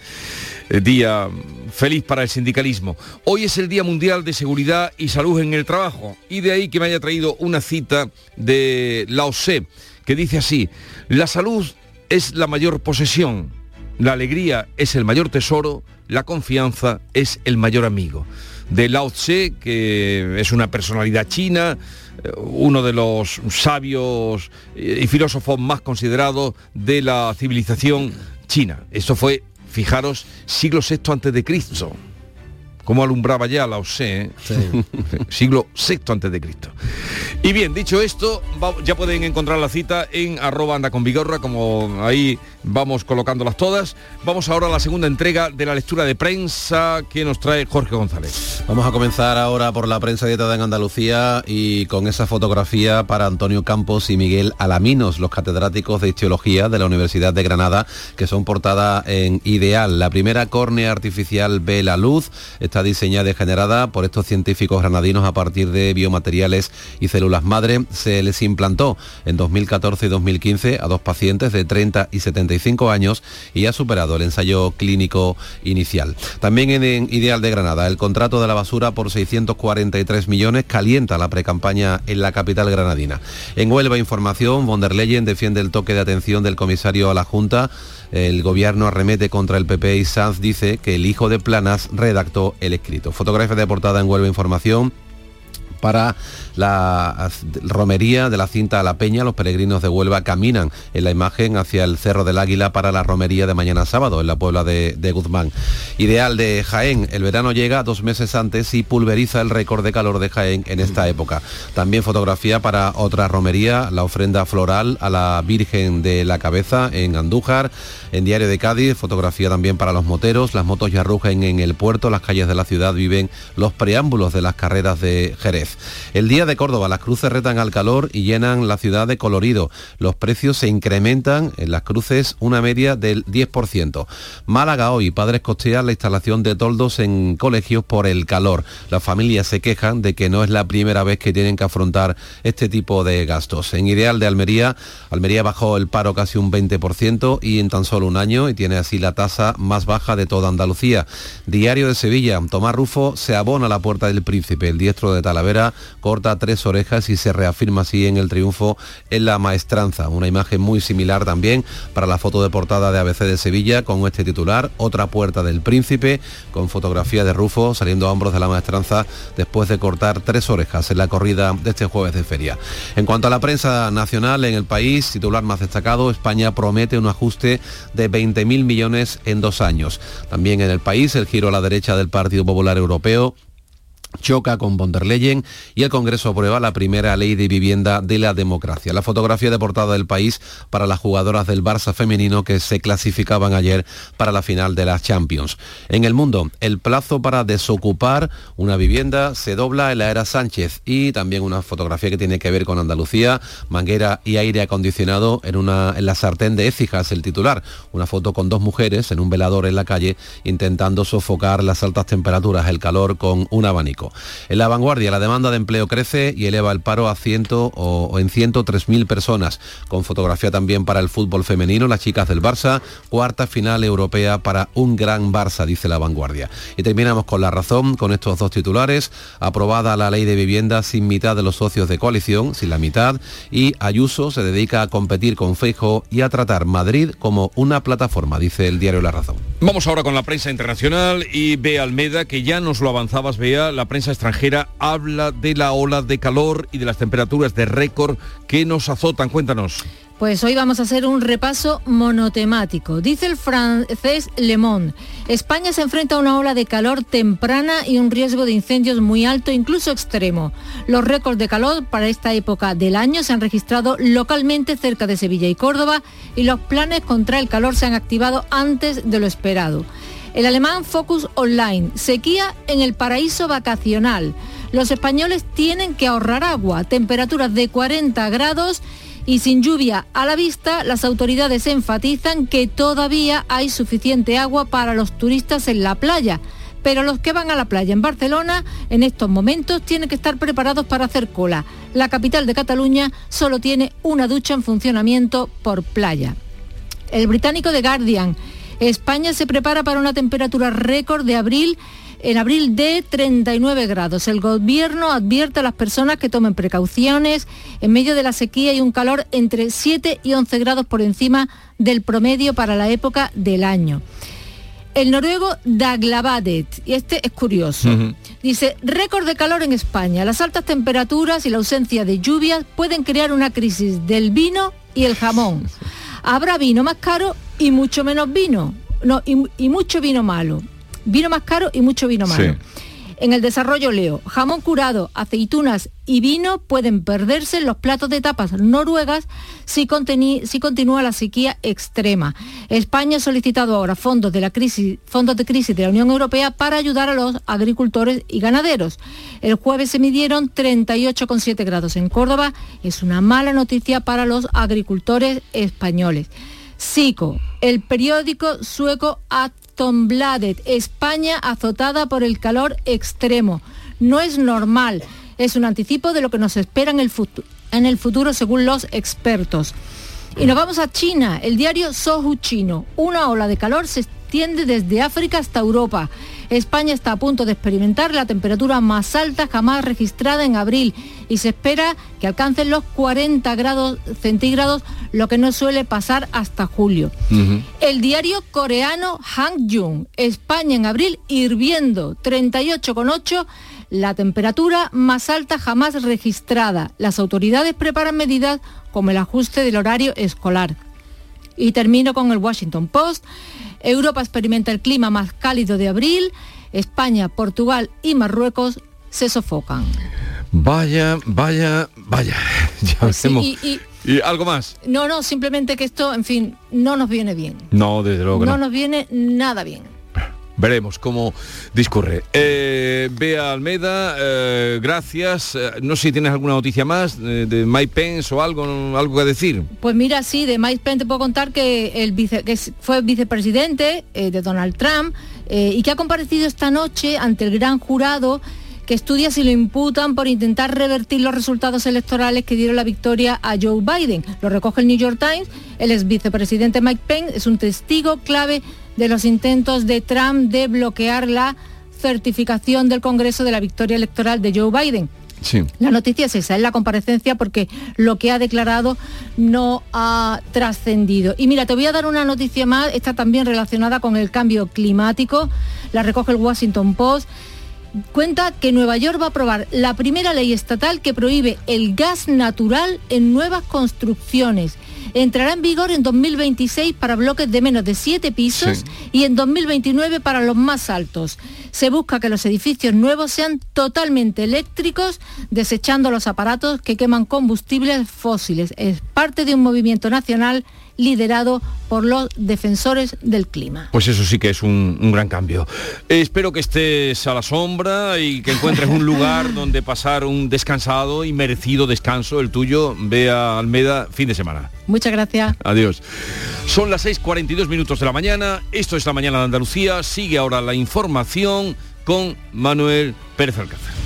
Eh, día feliz para el sindicalismo. Hoy es el Día Mundial de Seguridad y Salud en el Trabajo y de ahí que me haya traído una cita de Lao Tse que dice así, la salud es la mayor posesión La alegría es el mayor tesoro, la confianza es el mayor amigo. De Lao Tse, que es una personalidad china, eh, uno de los sabios y filósofos más considerados de la civilización china. Esto fue, fijaros, siglo VI antes de Cristo como alumbraba ya la OSE, ¿eh? siglo VI antes de Cristo. Y bien, dicho esto, ya pueden encontrar la cita en arroba anda con vigorra, como ahí vamos colocándolas todas. Vamos ahora a la segunda entrega de la lectura de prensa que nos trae Jorge González. Vamos a comenzar ahora por la prensa dietada en Andalucía y con esa fotografía para Antonio Campos y Miguel Alaminos, los catedráticos de Histología de la Universidad de Granada, que son portada en Ideal. La primera córnea artificial ve la luz está diseñada y generada por estos científicos granadinos a partir de biomateriales y células madre. Se les implantó en 2014 y 2015 a dos pacientes de 30 y 75 años y ha superado el ensayo clínico inicial. También en Ideal de Granada, el contrato de la basura por 643 millones calienta la precampaña en la capital granadina. En Huelva Información, von der Leyen defiende el toque de atención del comisario a la Junta el gobierno arremete contra el PP y Sanz dice que el hijo de Planas redactó el escrito. Fotografía de portada en Huelva Información para la romería de la cinta a la Peña. Los peregrinos de Huelva caminan en la imagen hacia el Cerro del Águila para la romería de mañana sábado en la Puebla de, Guzmán. Ideal de Jaén, el verano llega dos meses antes y pulveriza el récord de calor de Jaén en esta época. También fotografía para otra romería, la ofrenda floral a la Virgen de la Cabeza en Andújar. En Diario de Cádiz, fotografía también para los moteros. Las motos ya rugen en el puerto, las calles de la ciudad viven los preámbulos de las carreras de Jerez. El día de Córdoba, las cruces retan al calor y llenan la ciudad de colorido. Los precios se incrementan en las cruces una media del 10%. Málaga hoy, padres costean la instalación de toldos en colegios por el calor. Las familias se quejan de que no es la primera vez que tienen que afrontar este tipo de gastos. En Ideal de Almería, Almería bajó el paro casi un 20% y en tan solo un año y tiene así la tasa más baja de toda Andalucía. Diario de Sevilla, Tomás Rufo se abona a la puerta del príncipe. El diestro de Talavera corta tres orejas y se reafirma así en el triunfo en la maestranza. Una imagen muy similar también para la foto de portada de ABC de Sevilla con este titular, otra puerta del príncipe, con fotografía de Rufo saliendo a hombros de la maestranza después de cortar tres orejas en la corrida de este jueves de feria. En cuanto a la prensa nacional en el país, titular más destacado, España promete un ajuste de 20.000 millones en dos años. También en el país, el giro a la derecha del Partido Popular Europeo choca con von der Leyen y el Congreso aprueba la primera ley de vivienda de la democracia. La fotografía de portada del país para las jugadoras del Barça femenino que se clasificaban ayer para la final de las Champions. En el mundo, el plazo para desocupar una vivienda se dobla en la era Sánchez y también una fotografía que tiene que ver con Andalucía, manguera y aire acondicionado en, una, en la sartén de Écija, el titular. Una foto con dos mujeres en un velador en la calle intentando sofocar las altas temperaturas, el calor con un abanico. En la vanguardia, la demanda de empleo crece y eleva el paro a ciento o, en 103.000 personas, con fotografía también para el fútbol femenino, las chicas del Barça, cuarta final europea para un gran Barça, dice la vanguardia. Y terminamos con la razón, con estos dos titulares, aprobada la ley de vivienda sin mitad de los socios de coalición, sin la mitad, y Ayuso se dedica a competir con Feijo y a tratar Madrid como una plataforma, dice el diario La Razón. Vamos ahora con la prensa internacional y Bea Almeda, que ya nos lo avanzabas, Bea, la prensa extranjera habla de la ola de calor y de las temperaturas de récord que nos azotan. Cuéntanos. Pues hoy vamos a hacer un repaso monotemático. Dice el francés Le Monde, España se enfrenta a una ola de calor temprana y un riesgo de incendios muy alto, incluso extremo. Los récords de calor para esta época del año se han registrado localmente cerca de Sevilla y Córdoba y los planes contra el calor se han activado antes de lo esperado. El alemán Focus Online, sequía en el paraíso vacacional. Los españoles tienen que ahorrar agua, temperaturas de 40 grados y sin lluvia a la vista, las autoridades enfatizan que todavía hay suficiente agua para los turistas en la playa. Pero los que van a la playa en Barcelona en estos momentos tienen que estar preparados para hacer cola. La capital de Cataluña solo tiene una ducha en funcionamiento por playa. El británico The Guardian España se prepara para una temperatura récord de abril en abril de 39 grados. El gobierno advierte a las personas que tomen precauciones en medio de la sequía y un calor entre 7 y 11 grados por encima del promedio para la época del año. El noruego Daglavadet, y este es curioso, dice, récord de calor en España. Las altas temperaturas y la ausencia de lluvias pueden crear una crisis del vino y el jamón. Habrá vino más caro y mucho menos vino. No, y, mucho vino malo. Vino más caro y mucho vino malo. En el desarrollo leo, jamón curado, aceitunas y vino pueden perderse en los platos de tapas noruegas si, si, continúa la sequía extrema. España ha solicitado ahora fondos de, la crisis, fondos de crisis de la Unión Europea para ayudar a los agricultores y ganaderos. El jueves se midieron 38,7 grados en Córdoba. Es una mala noticia para los agricultores españoles. SICO, el periódico sueco Aftonbladet, España azotada por el calor extremo. No es normal, es un anticipo de lo que nos espera en el, futuro, en el futuro según los expertos. Y nos vamos a China, el diario Sohu chino. Una ola de calor se extiende desde África hasta Europa. España está a punto de experimentar la temperatura más alta jamás registrada en abril y se espera que alcancen los 40 grados centígrados, lo que no suele pasar hasta julio. El diario coreano Hangjung, España en abril hirviendo 38,8 la temperatura más alta jamás registrada. Las autoridades preparan medidas como el ajuste del horario escolar. Y termino con el Washington Post. Europa experimenta el clima más cálido de abril. España, Portugal y Marruecos se sofocan. Vaya, vaya, vaya. Ya pues y, algo más? No, no, simplemente que esto, en fin, no nos viene bien. No, desde luego. no nos viene nada bien. Veremos cómo discurre. Eh, Bea Almeda, eh, gracias. Eh, no sé si tienes alguna noticia más de, Mike Pence o algo, algo que decir. Pues mira, sí, de Mike Pence te puedo contar que, el vice, que fue vicepresidente de Donald Trump y que ha comparecido esta noche ante el gran jurado que estudia si lo imputan por intentar revertir los resultados electorales que dieron la victoria a Joe Biden. Lo recoge el New York Times. El ex vicepresidente Mike Pence es un testigo clave de los intentos de Trump de bloquear la certificación del Congreso de la victoria electoral de Joe Biden. Sí. La noticia es esa, es la comparecencia porque lo que ha declarado no ha trascendido. Y mira, te voy a dar una noticia más, está también relacionada con el cambio climático, la recoge el Washington Post. Cuenta que Nueva York va a aprobar la primera ley estatal que prohíbe el gas natural en nuevas construcciones entrará en vigor en 2026 para bloques de menos de 7 pisos y en 2029 para los más altos. Se busca que los edificios nuevos sean totalmente eléctricos, desechando los aparatos que queman combustibles fósiles. Es parte de un movimiento nacional liderado por los defensores del clima. Pues eso sí que es un, gran cambio. espero que estés a la sombra y que encuentres un lugar donde pasar un descansado y merecido descanso, el tuyo, vea Almeda, fin de semana. Muchas gracias. Adiós. Son las 6.42 minutos de la mañana, esto es la mañana de Andalucía, sigue ahora la información con Manuel Pérez Alcázar.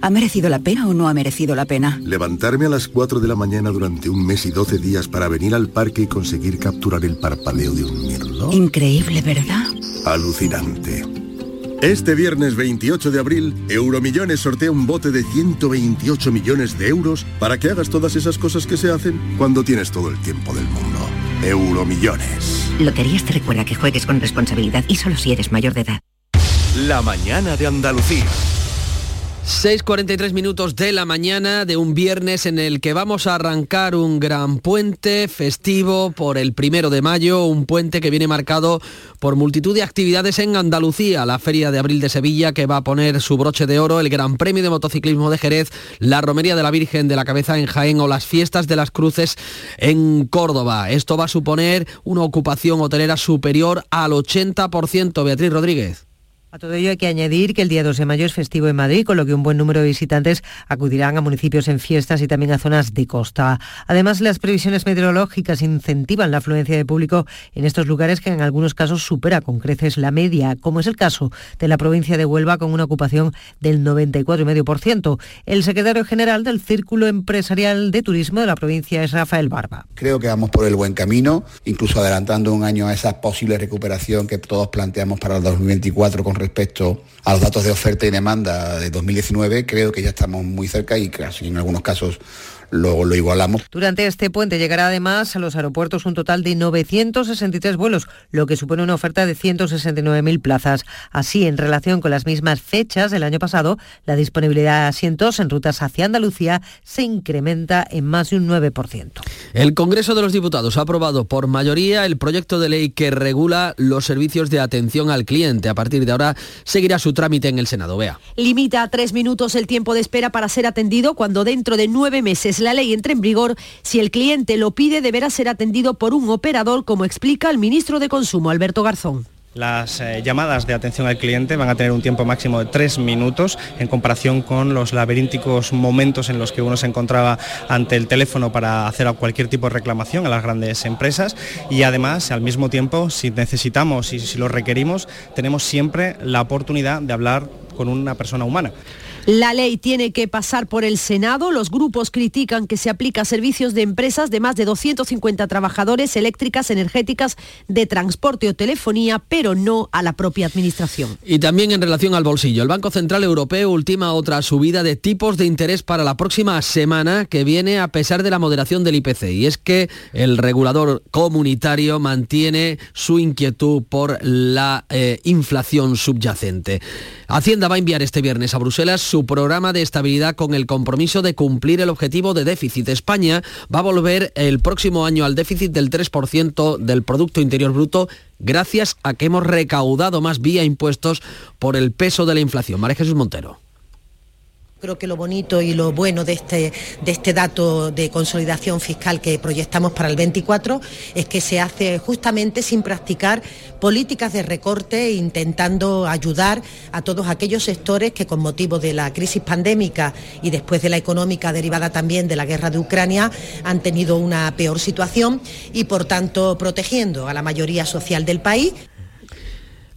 ¿Ha merecido la pena o no ha merecido la pena? Levantarme a las 4 de la mañana durante un mes y 12 días para venir al parque y conseguir capturar el parpadeo de un mirlo. Increíble, ¿verdad? Alucinante. Este viernes 28 de abril, Euromillones sortea un bote de 128 millones de euros para que hagas todas esas cosas que se hacen cuando tienes todo el tiempo del mundo. Euromillones. Loterías te recuerda que juegues con responsabilidad y solo si eres mayor de edad. La mañana de Andalucía. 6.43 minutos de la mañana de un viernes en el que vamos a arrancar un gran puente festivo por el primero de mayo, un puente que viene marcado por multitud de actividades en Andalucía, la Feria de Abril de Sevilla que va a poner su broche de oro, el Gran Premio de Motociclismo de Jerez, la Romería de la Virgen de la Cabeza en Jaén o las fiestas de las Cruces en Córdoba. Esto va a suponer una ocupación hotelera superior al 80%. Beatriz Rodríguez. A todo ello hay que añadir que el día 2 de mayo es festivo en Madrid, con lo que un buen número de visitantes acudirán a municipios en fiestas y también a zonas de costa. Además, las previsiones meteorológicas incentivan la afluencia de público en estos lugares que en algunos casos supera con creces la media, como es el caso de la provincia de Huelva con una ocupación del 94,5%. El secretario general del Círculo Empresarial de Turismo de la provincia es Rafael Barba. Creo que vamos por el buen camino, incluso adelantando un año a esa posible recuperación que todos planteamos para el 2024 con respecto a los datos de oferta y demanda de 2019, creo que ya estamos muy cerca y casi en algunos casos lo, lo, igualamos. Durante este puente llegará además a los aeropuertos un total de 963 vuelos, lo que supone una oferta de 169.000 plazas. Así, en relación con las mismas fechas del año pasado, la disponibilidad de asientos en rutas hacia Andalucía se incrementa en más de un 9%. El Congreso de los Diputados ha aprobado por mayoría el proyecto de ley que regula los servicios de atención al cliente. A partir de ahora seguirá su trámite en el Senado. Vea. Limita a tres minutos el tiempo de espera para ser atendido cuando dentro de nueve meses la ley entre en vigor, si el cliente lo pide deberá ser atendido por un operador, como explica el ministro de Consumo, Alberto Garzón. Las eh, llamadas de atención al cliente van a tener un tiempo máximo de tres minutos en comparación con los laberínticos momentos en los que uno se encontraba ante el teléfono para hacer cualquier tipo de reclamación a las grandes empresas y además al mismo tiempo si necesitamos y si lo requerimos tenemos siempre la oportunidad de hablar con una persona humana. La ley tiene que pasar por el Senado. Los grupos critican que se aplica a servicios de empresas de más de 250 trabajadores, eléctricas, energéticas, de transporte o telefonía, pero no a la propia Administración. Y también en relación al bolsillo, el Banco Central Europeo ultima otra subida de tipos de interés para la próxima semana que viene a pesar de la moderación del IPC. Y es que el regulador comunitario mantiene su inquietud por la eh, inflación subyacente. Hacienda va a enviar este viernes a Bruselas su programa de estabilidad con el compromiso de cumplir el objetivo de déficit. España va a volver el próximo año al déficit del 3% del Producto Interior Bruto gracias a que hemos recaudado más vía impuestos por el peso de la inflación. María Jesús Montero. Creo que lo bonito y lo bueno de este, de este dato de consolidación fiscal que proyectamos para el 24 es que se hace justamente sin practicar políticas de recorte, intentando ayudar a todos aquellos sectores que con motivo de la crisis pandémica y después de la económica derivada también de la guerra de Ucrania han tenido una peor situación y por tanto protegiendo a la mayoría social del país.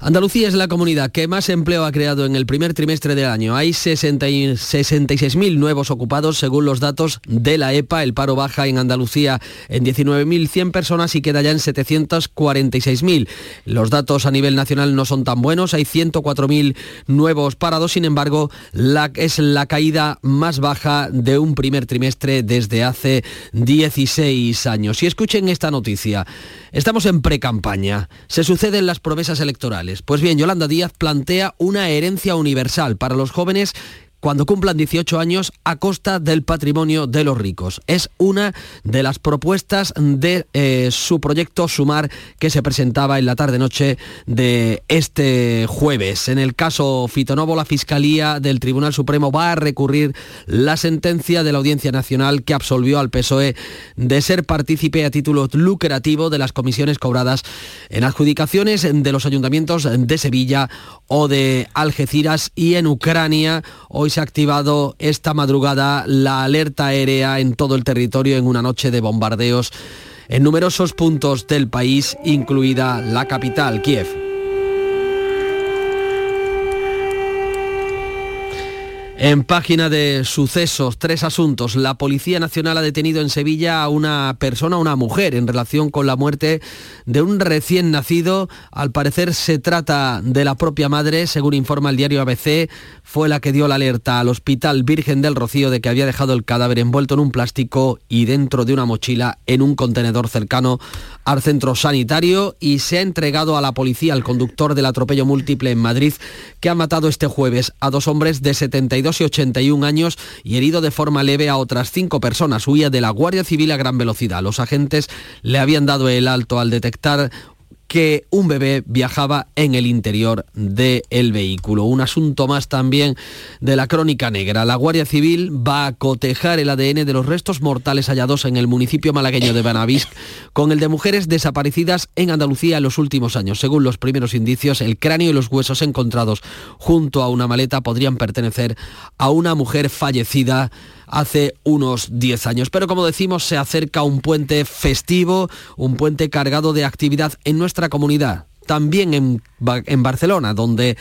Andalucía es la comunidad que más empleo ha creado en el primer trimestre del año. Hay 66.000 nuevos ocupados según los datos de la EPA. El paro baja en Andalucía en 19.100 personas y queda ya en 746.000. Los datos a nivel nacional no son tan buenos. Hay 104.000 nuevos parados. Sin embargo, es la caída más baja de un primer trimestre desde hace 16 años. Y escuchen esta noticia. Estamos en precampaña. Se suceden las promesas electorales. Pues bien, Yolanda Díaz plantea una herencia universal para los jóvenes cuando cumplan 18 años a costa del patrimonio de los ricos. Es una de las propuestas de eh, su proyecto Sumar que se presentaba en la tarde-noche de este jueves. En el caso Fitonovo, la Fiscalía del Tribunal Supremo va a recurrir la sentencia de la Audiencia Nacional que absolvió al PSOE de ser partícipe a título lucrativo de las comisiones cobradas en adjudicaciones de los ayuntamientos de Sevilla o de Algeciras y en Ucrania. Hoy se ha activado esta madrugada la alerta aérea en todo el territorio en una noche de bombardeos en numerosos puntos del país, incluida la capital, Kiev. En página de sucesos, tres asuntos. La Policía Nacional ha detenido en Sevilla a una persona, una mujer, en relación con la muerte de un recién nacido. Al parecer se trata de la propia madre, según informa el diario ABC. Fue la que dio la alerta al Hospital Virgen del Rocío de que había dejado el cadáver envuelto en un plástico y dentro de una mochila en un contenedor cercano al centro sanitario y se ha entregado a la policía al conductor del atropello múltiple en Madrid que ha matado este jueves a dos hombres de 72 y 81 años y herido de forma leve a otras cinco personas. Huía de la Guardia Civil a gran velocidad. Los agentes le habían dado el alto al detectar que un bebé viajaba en el interior del vehículo. Un asunto más también de la crónica negra. La Guardia Civil va a cotejar el ADN de los restos mortales hallados en el municipio malagueño de Banavisc con el de mujeres desaparecidas en Andalucía en los últimos años. Según los primeros indicios, el cráneo y los huesos encontrados junto a una maleta podrían pertenecer a una mujer fallecida hace unos 10 años. Pero como decimos, se acerca un puente festivo, un puente cargado de actividad en nuestra comunidad. También en, en Barcelona, donde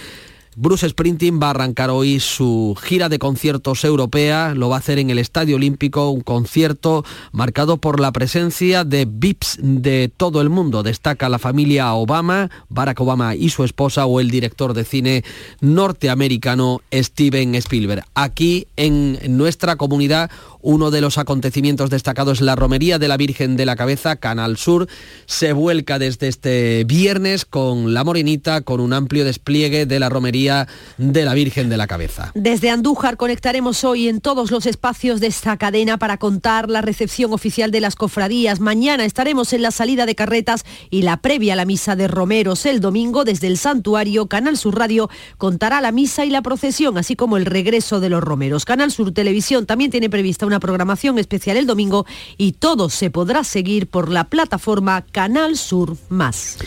Bruce Sprinting va a arrancar hoy su gira de conciertos europea, lo va a hacer en el Estadio Olímpico, un concierto marcado por la presencia de VIPs de todo el mundo. Destaca la familia Obama, Barack Obama y su esposa o el director de cine norteamericano Steven Spielberg. Aquí en nuestra comunidad uno de los acontecimientos destacados es la Romería de la Virgen de la Cabeza, Canal Sur. Se vuelca desde este viernes con la Morenita, con un amplio despliegue de la Romería de la Virgen de la Cabeza. Desde Andújar conectaremos hoy en todos los espacios de esta cadena para contar la recepción oficial de las cofradías. Mañana estaremos en la salida de carretas y la previa a la misa de Romeros. El domingo, desde el santuario, Canal Sur Radio contará la misa y la procesión, así como el regreso de los Romeros. Canal Sur Televisión también tiene prevista una programación especial el domingo y todo se podrá seguir por la plataforma Canal Sur Más.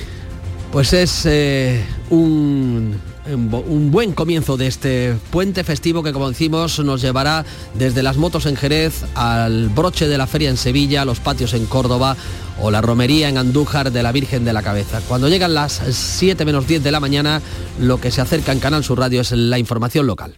Pues es eh, un un buen comienzo de este puente festivo que como decimos nos llevará desde las motos en Jerez al broche de la feria en Sevilla, los patios en Córdoba o la romería en Andújar de la Virgen de la Cabeza. Cuando llegan las 7 menos 10 de la mañana, lo que se acerca en Canal Sur Radio es la información local.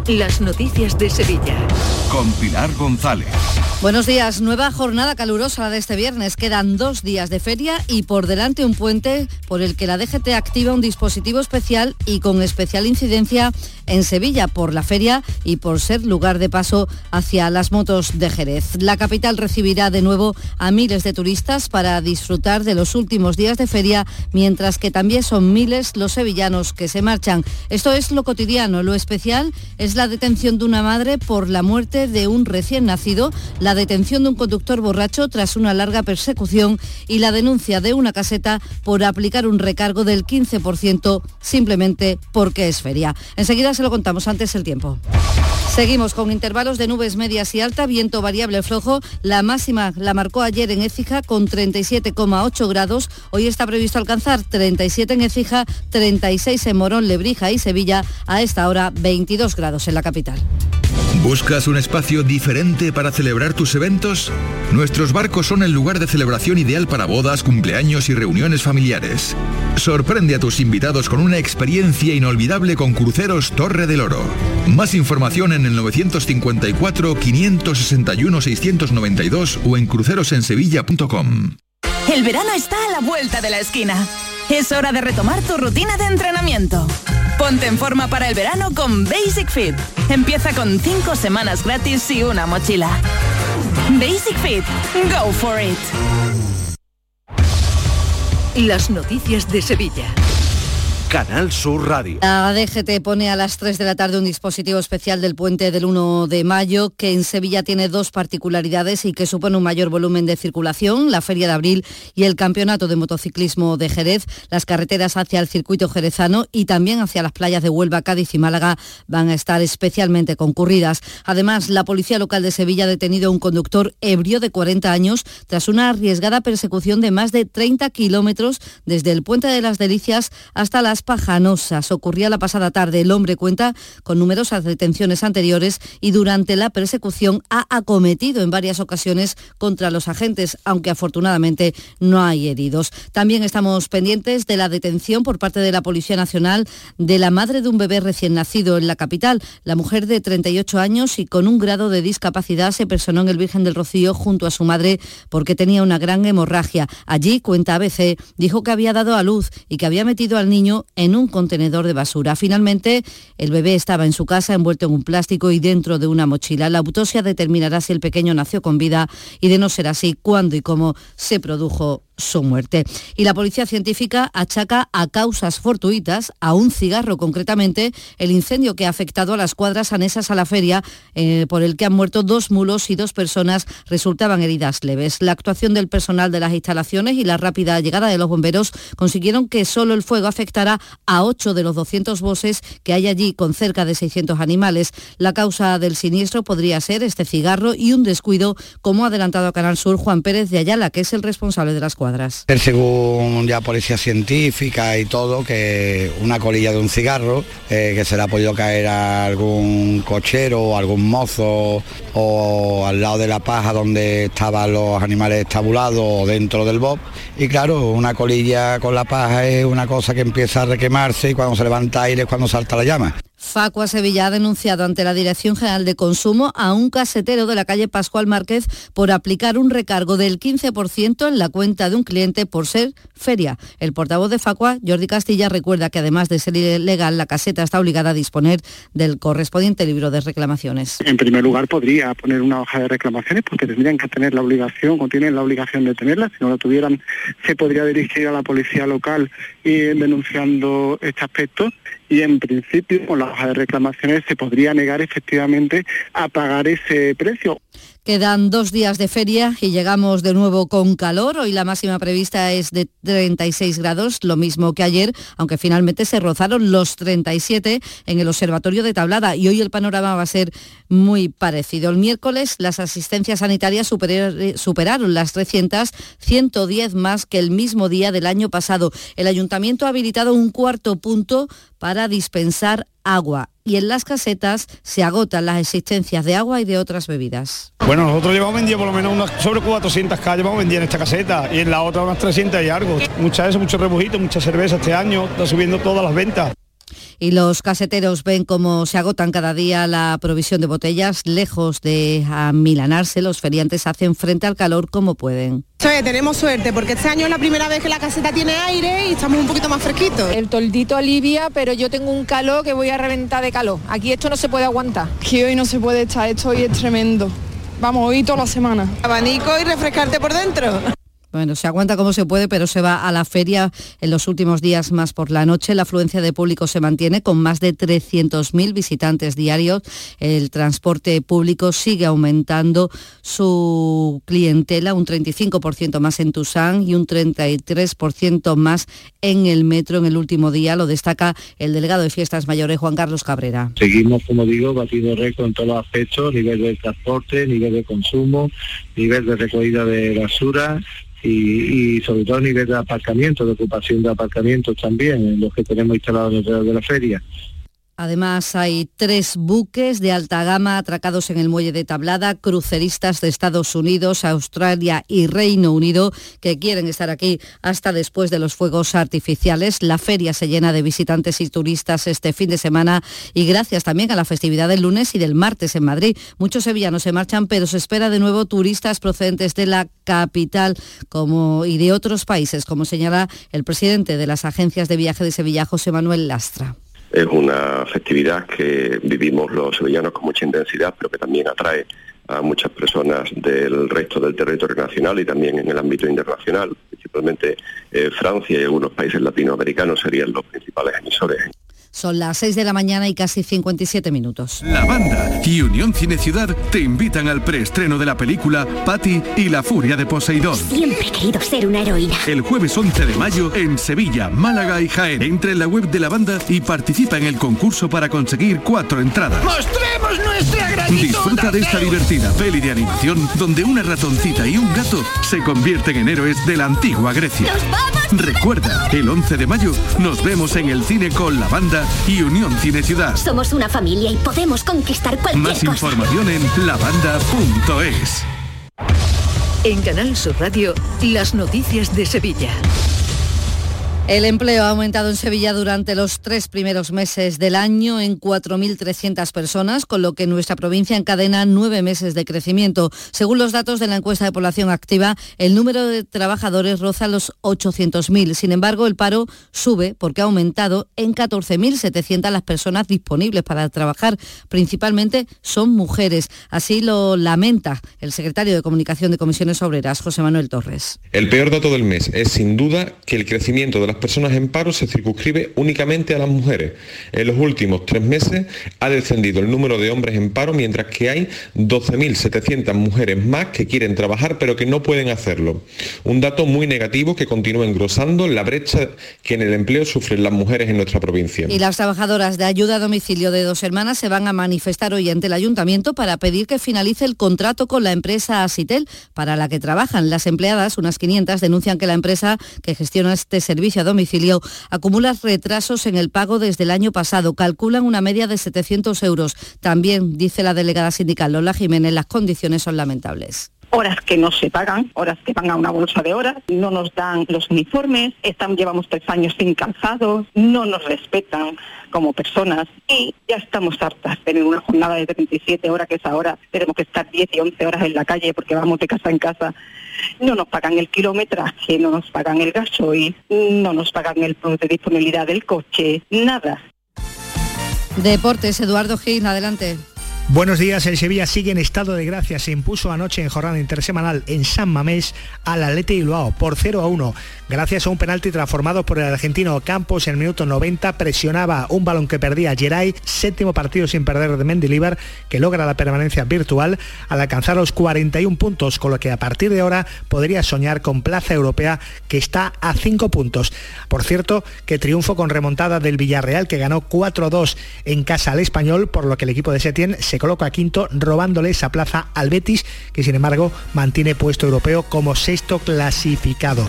las noticias de Sevilla. Con Pilar González. Buenos días, nueva jornada calurosa de este viernes. Quedan dos días de feria y por delante un puente por el que la DGT activa un dispositivo especial y con especial incidencia en Sevilla por la feria y por ser lugar de paso hacia las motos de Jerez. La capital recibirá de nuevo a miles de turistas para disfrutar de los últimos días de feria, mientras que también son miles los sevillanos que se marchan. Esto es lo cotidiano, lo especial es la detención de una madre por la muerte de un recién nacido, la detención de un conductor borracho tras una larga persecución y la denuncia de una caseta por aplicar un recargo del 15% simplemente porque es feria. Enseguida se lo contamos antes el tiempo. Seguimos con intervalos de nubes medias y alta, viento variable flojo. La máxima la marcó ayer en Écija con 37,8 grados. Hoy está previsto alcanzar 37 en Écija, 36 en Morón, Lebrija y Sevilla. A esta hora 22 grados en la capital. ¿Buscas un espacio diferente para celebrar tus eventos? Nuestros barcos son el lugar de celebración ideal para bodas, cumpleaños y reuniones familiares. Sorprende a tus invitados con una experiencia inolvidable con Cruceros Torre del Oro. Más información en el 954-561-692 o en crucerosensevilla.com. El verano está a la vuelta de la esquina. Es hora de retomar tu rutina de entrenamiento. Ponte en forma para el verano con Basic Fit. Empieza con 5 semanas gratis y una mochila. Basic Fit. Go for it. Las noticias de Sevilla. Canal Sur Radio. La DGT pone a las 3 de la tarde un dispositivo especial del puente del 1 de mayo que en Sevilla tiene dos particularidades y que supone un mayor volumen de circulación, la Feria de Abril y el Campeonato de Motociclismo de Jerez. Las carreteras hacia el circuito jerezano y también hacia las playas de Huelva, Cádiz y Málaga van a estar especialmente concurridas. Además, la Policía Local de Sevilla ha detenido a un conductor ebrio de 40 años tras una arriesgada persecución de más de 30 kilómetros desde el Puente de las Delicias hasta las Pajanosas. Ocurría la pasada tarde. El hombre cuenta con numerosas detenciones anteriores y durante la persecución ha acometido en varias ocasiones contra los agentes, aunque afortunadamente no hay heridos. También estamos pendientes de la detención por parte de la Policía Nacional de la madre de un bebé recién nacido en la capital. La mujer de 38 años y con un grado de discapacidad se personó en el Virgen del Rocío junto a su madre porque tenía una gran hemorragia. Allí, cuenta ABC, dijo que había dado a luz y que había metido al niño en un contenedor de basura. Finalmente, el bebé estaba en su casa envuelto en un plástico y dentro de una mochila. La autopsia determinará si el pequeño nació con vida y de no ser así, cuándo y cómo se produjo su muerte. Y la policía científica achaca a causas fortuitas, a un cigarro concretamente, el incendio que ha afectado a las cuadras anesas a la feria, eh, por el que han muerto dos mulos y dos personas resultaban heridas leves. La actuación del personal de las instalaciones y la rápida llegada de los bomberos consiguieron que solo el fuego afectara a 8 de los 200 bosses que hay allí con cerca de 600 animales. La causa del siniestro podría ser este cigarro y un descuido, como ha adelantado a Canal Sur Juan Pérez de Ayala, que es el responsable de las cuadras. Según ya policía científica y todo, que una colilla de un cigarro, eh, que se le ha podido caer a algún cochero algún mozo o al lado de la paja donde estaban los animales estabulados o dentro del bob. Y claro, una colilla con la paja es una cosa que empieza a requemarse y cuando se levanta aire es cuando salta la llama. Facua Sevilla ha denunciado ante la Dirección General de Consumo a un casetero de la calle Pascual Márquez por aplicar un recargo del 15% en la cuenta de un cliente por ser feria. El portavoz de Facua, Jordi Castilla, recuerda que además de ser ilegal, la caseta está obligada a disponer del correspondiente libro de reclamaciones. En primer lugar, podría poner una hoja de reclamaciones porque tendrían que tener la obligación o tienen la obligación de tenerla. Si no la tuvieran, se podría dirigir a la policía local y denunciando este aspecto y en principio con la hoja de reclamaciones se podría negar efectivamente a pagar ese precio. Quedan dos días de feria y llegamos de nuevo con calor. Hoy la máxima prevista es de 36 grados, lo mismo que ayer, aunque finalmente se rozaron los 37 en el Observatorio de Tablada y hoy el panorama va a ser muy parecido. El miércoles las asistencias sanitarias superaron las 300, 110 más que el mismo día del año pasado. El ayuntamiento ha habilitado un cuarto punto para dispensar agua y en las casetas se agotan las existencias de agua y de otras bebidas. Bueno, nosotros llevamos vendido por lo menos unas, sobre 400 calles vamos vendidas en esta caseta y en la otra unas 300 y algo. Mucha eso, mucho rebujito, mucha cerveza este año, está subiendo todas las ventas y los caseteros ven cómo se agotan cada día la provisión de botellas. Lejos de amilanarse, los feriantes hacen frente al calor como pueden. tenemos suerte porque este año es la primera vez que la caseta tiene aire y estamos un poquito más fresquitos. El toldito alivia, pero yo tengo un calor que voy a reventar de calor. Aquí esto no se puede aguantar. Que hoy no se puede estar, esto hoy es tremendo. Vamos, hoy toda la semana. Abanico y refrescarte por dentro. Bueno, se aguanta como se puede, pero se va a la feria en los últimos días más por la noche. La afluencia de público se mantiene con más de 300.000 visitantes diarios. El transporte público sigue aumentando su clientela, un 35% más en Tusán y un 33% más en el metro en el último día. Lo destaca el delegado de Fiestas Mayores, Juan Carlos Cabrera. Seguimos, como digo, batiendo récord en todos los aspectos, nivel de transporte, nivel de consumo, nivel de recogida de basura y, sobre todo a nivel de aparcamiento, de ocupación de aparcamientos también, los que tenemos instalados alrededor de la feria. Además, hay tres buques de alta gama atracados en el muelle de Tablada, cruceristas de Estados Unidos, Australia y Reino Unido, que quieren estar aquí hasta después de los fuegos artificiales. La feria se llena de visitantes y turistas este fin de semana y gracias también a la festividad del lunes y del martes en Madrid. Muchos sevillanos se marchan, pero se espera de nuevo turistas procedentes de la capital como, y de otros países, como señala el presidente de las agencias de viaje de Sevilla, José Manuel Lastra. Es una festividad que vivimos los sevillanos con mucha intensidad, pero que también atrae a muchas personas del resto del territorio nacional y también en el ámbito internacional. Principalmente eh, Francia y algunos países latinoamericanos serían los principales emisores. Son las 6 de la mañana y casi 57 minutos. La banda y Unión Cine Ciudad te invitan al preestreno de la película Patty y la furia de Poseidón. Siempre he querido ser una heroína. El jueves 11 de mayo en Sevilla, Málaga y Jaén. Entra en la web de la banda y participa en el concurso para conseguir cuatro entradas. ¡Mostremos nuestra gratitud! Disfruta de esta divertida peli de animación donde una ratoncita y un gato se convierten en héroes de la antigua Grecia. ¡Nos vamos! Recuerda, el 11 de mayo nos vemos en el cine con la banda y Unión Cine Ciudad. Somos una familia y podemos conquistar cualquier Más información en lavanda.es. En Canal Sur Radio, las noticias de Sevilla. El empleo ha aumentado en Sevilla durante los tres primeros meses del año en 4.300 personas, con lo que nuestra provincia encadena nueve meses de crecimiento. Según los datos de la encuesta de población activa, el número de trabajadores roza los 800.000. Sin embargo, el paro sube porque ha aumentado en 14.700 las personas disponibles para trabajar. Principalmente son mujeres. Así lo lamenta el secretario de Comunicación de Comisiones Obreras, José Manuel Torres. El peor dato del mes es sin duda que el crecimiento de las personas en paro se circunscribe únicamente a las mujeres. En los últimos tres meses ha descendido el número de hombres en paro, mientras que hay 12.700 mujeres más que quieren trabajar pero que no pueden hacerlo. Un dato muy negativo que continúa engrosando la brecha que en el empleo sufren las mujeres en nuestra provincia. Y las trabajadoras de ayuda a domicilio de dos hermanas se van a manifestar hoy ante el ayuntamiento para pedir que finalice el contrato con la empresa Asitel para la que trabajan. Las empleadas, unas 500, denuncian que la empresa que gestiona este servicio a domicilio acumula retrasos en el pago desde el año pasado. Calculan una media de 700 euros. También, dice la delegada sindical Lola Jiménez, las condiciones son lamentables horas que no se pagan, horas que van a una bolsa de horas, no nos dan los uniformes, están, llevamos tres años sin calzados, no nos respetan como personas y ya estamos hartas de tener una jornada de 37 horas que es ahora, tenemos que estar 10 y 11 horas en la calle porque vamos de casa en casa. No nos pagan el kilometraje, no nos pagan el gasoil, no nos pagan el de disponibilidad del coche, nada. Deportes, Eduardo Gil, adelante. Buenos días, el Sevilla sigue en estado de gracia. Se impuso anoche en jornada intersemanal en San Mamés al Atleti Bilbao por 0 a 1. Gracias a un penalti transformado por el argentino Campos en el minuto 90, presionaba un balón que perdía Geray, séptimo partido sin perder de Mendilibar, que logra la permanencia virtual al alcanzar los 41 puntos, con lo que a partir de ahora podría soñar con plaza europea que está a 5 puntos. Por cierto, que triunfo con remontada del Villarreal, que ganó 4-2 en casa al español, por lo que el equipo de Setién se coloca quinto, robándole esa plaza al Betis, que sin embargo mantiene puesto europeo como sexto clasificado.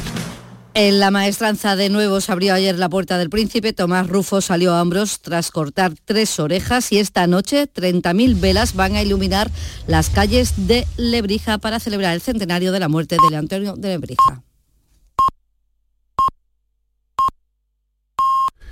En la maestranza de nuevo se abrió ayer la puerta del príncipe. Tomás Rufo salió a hombros tras cortar tres orejas y esta noche 30.000 velas van a iluminar las calles de Lebrija para celebrar el centenario de la muerte de Antonio de Lebrija.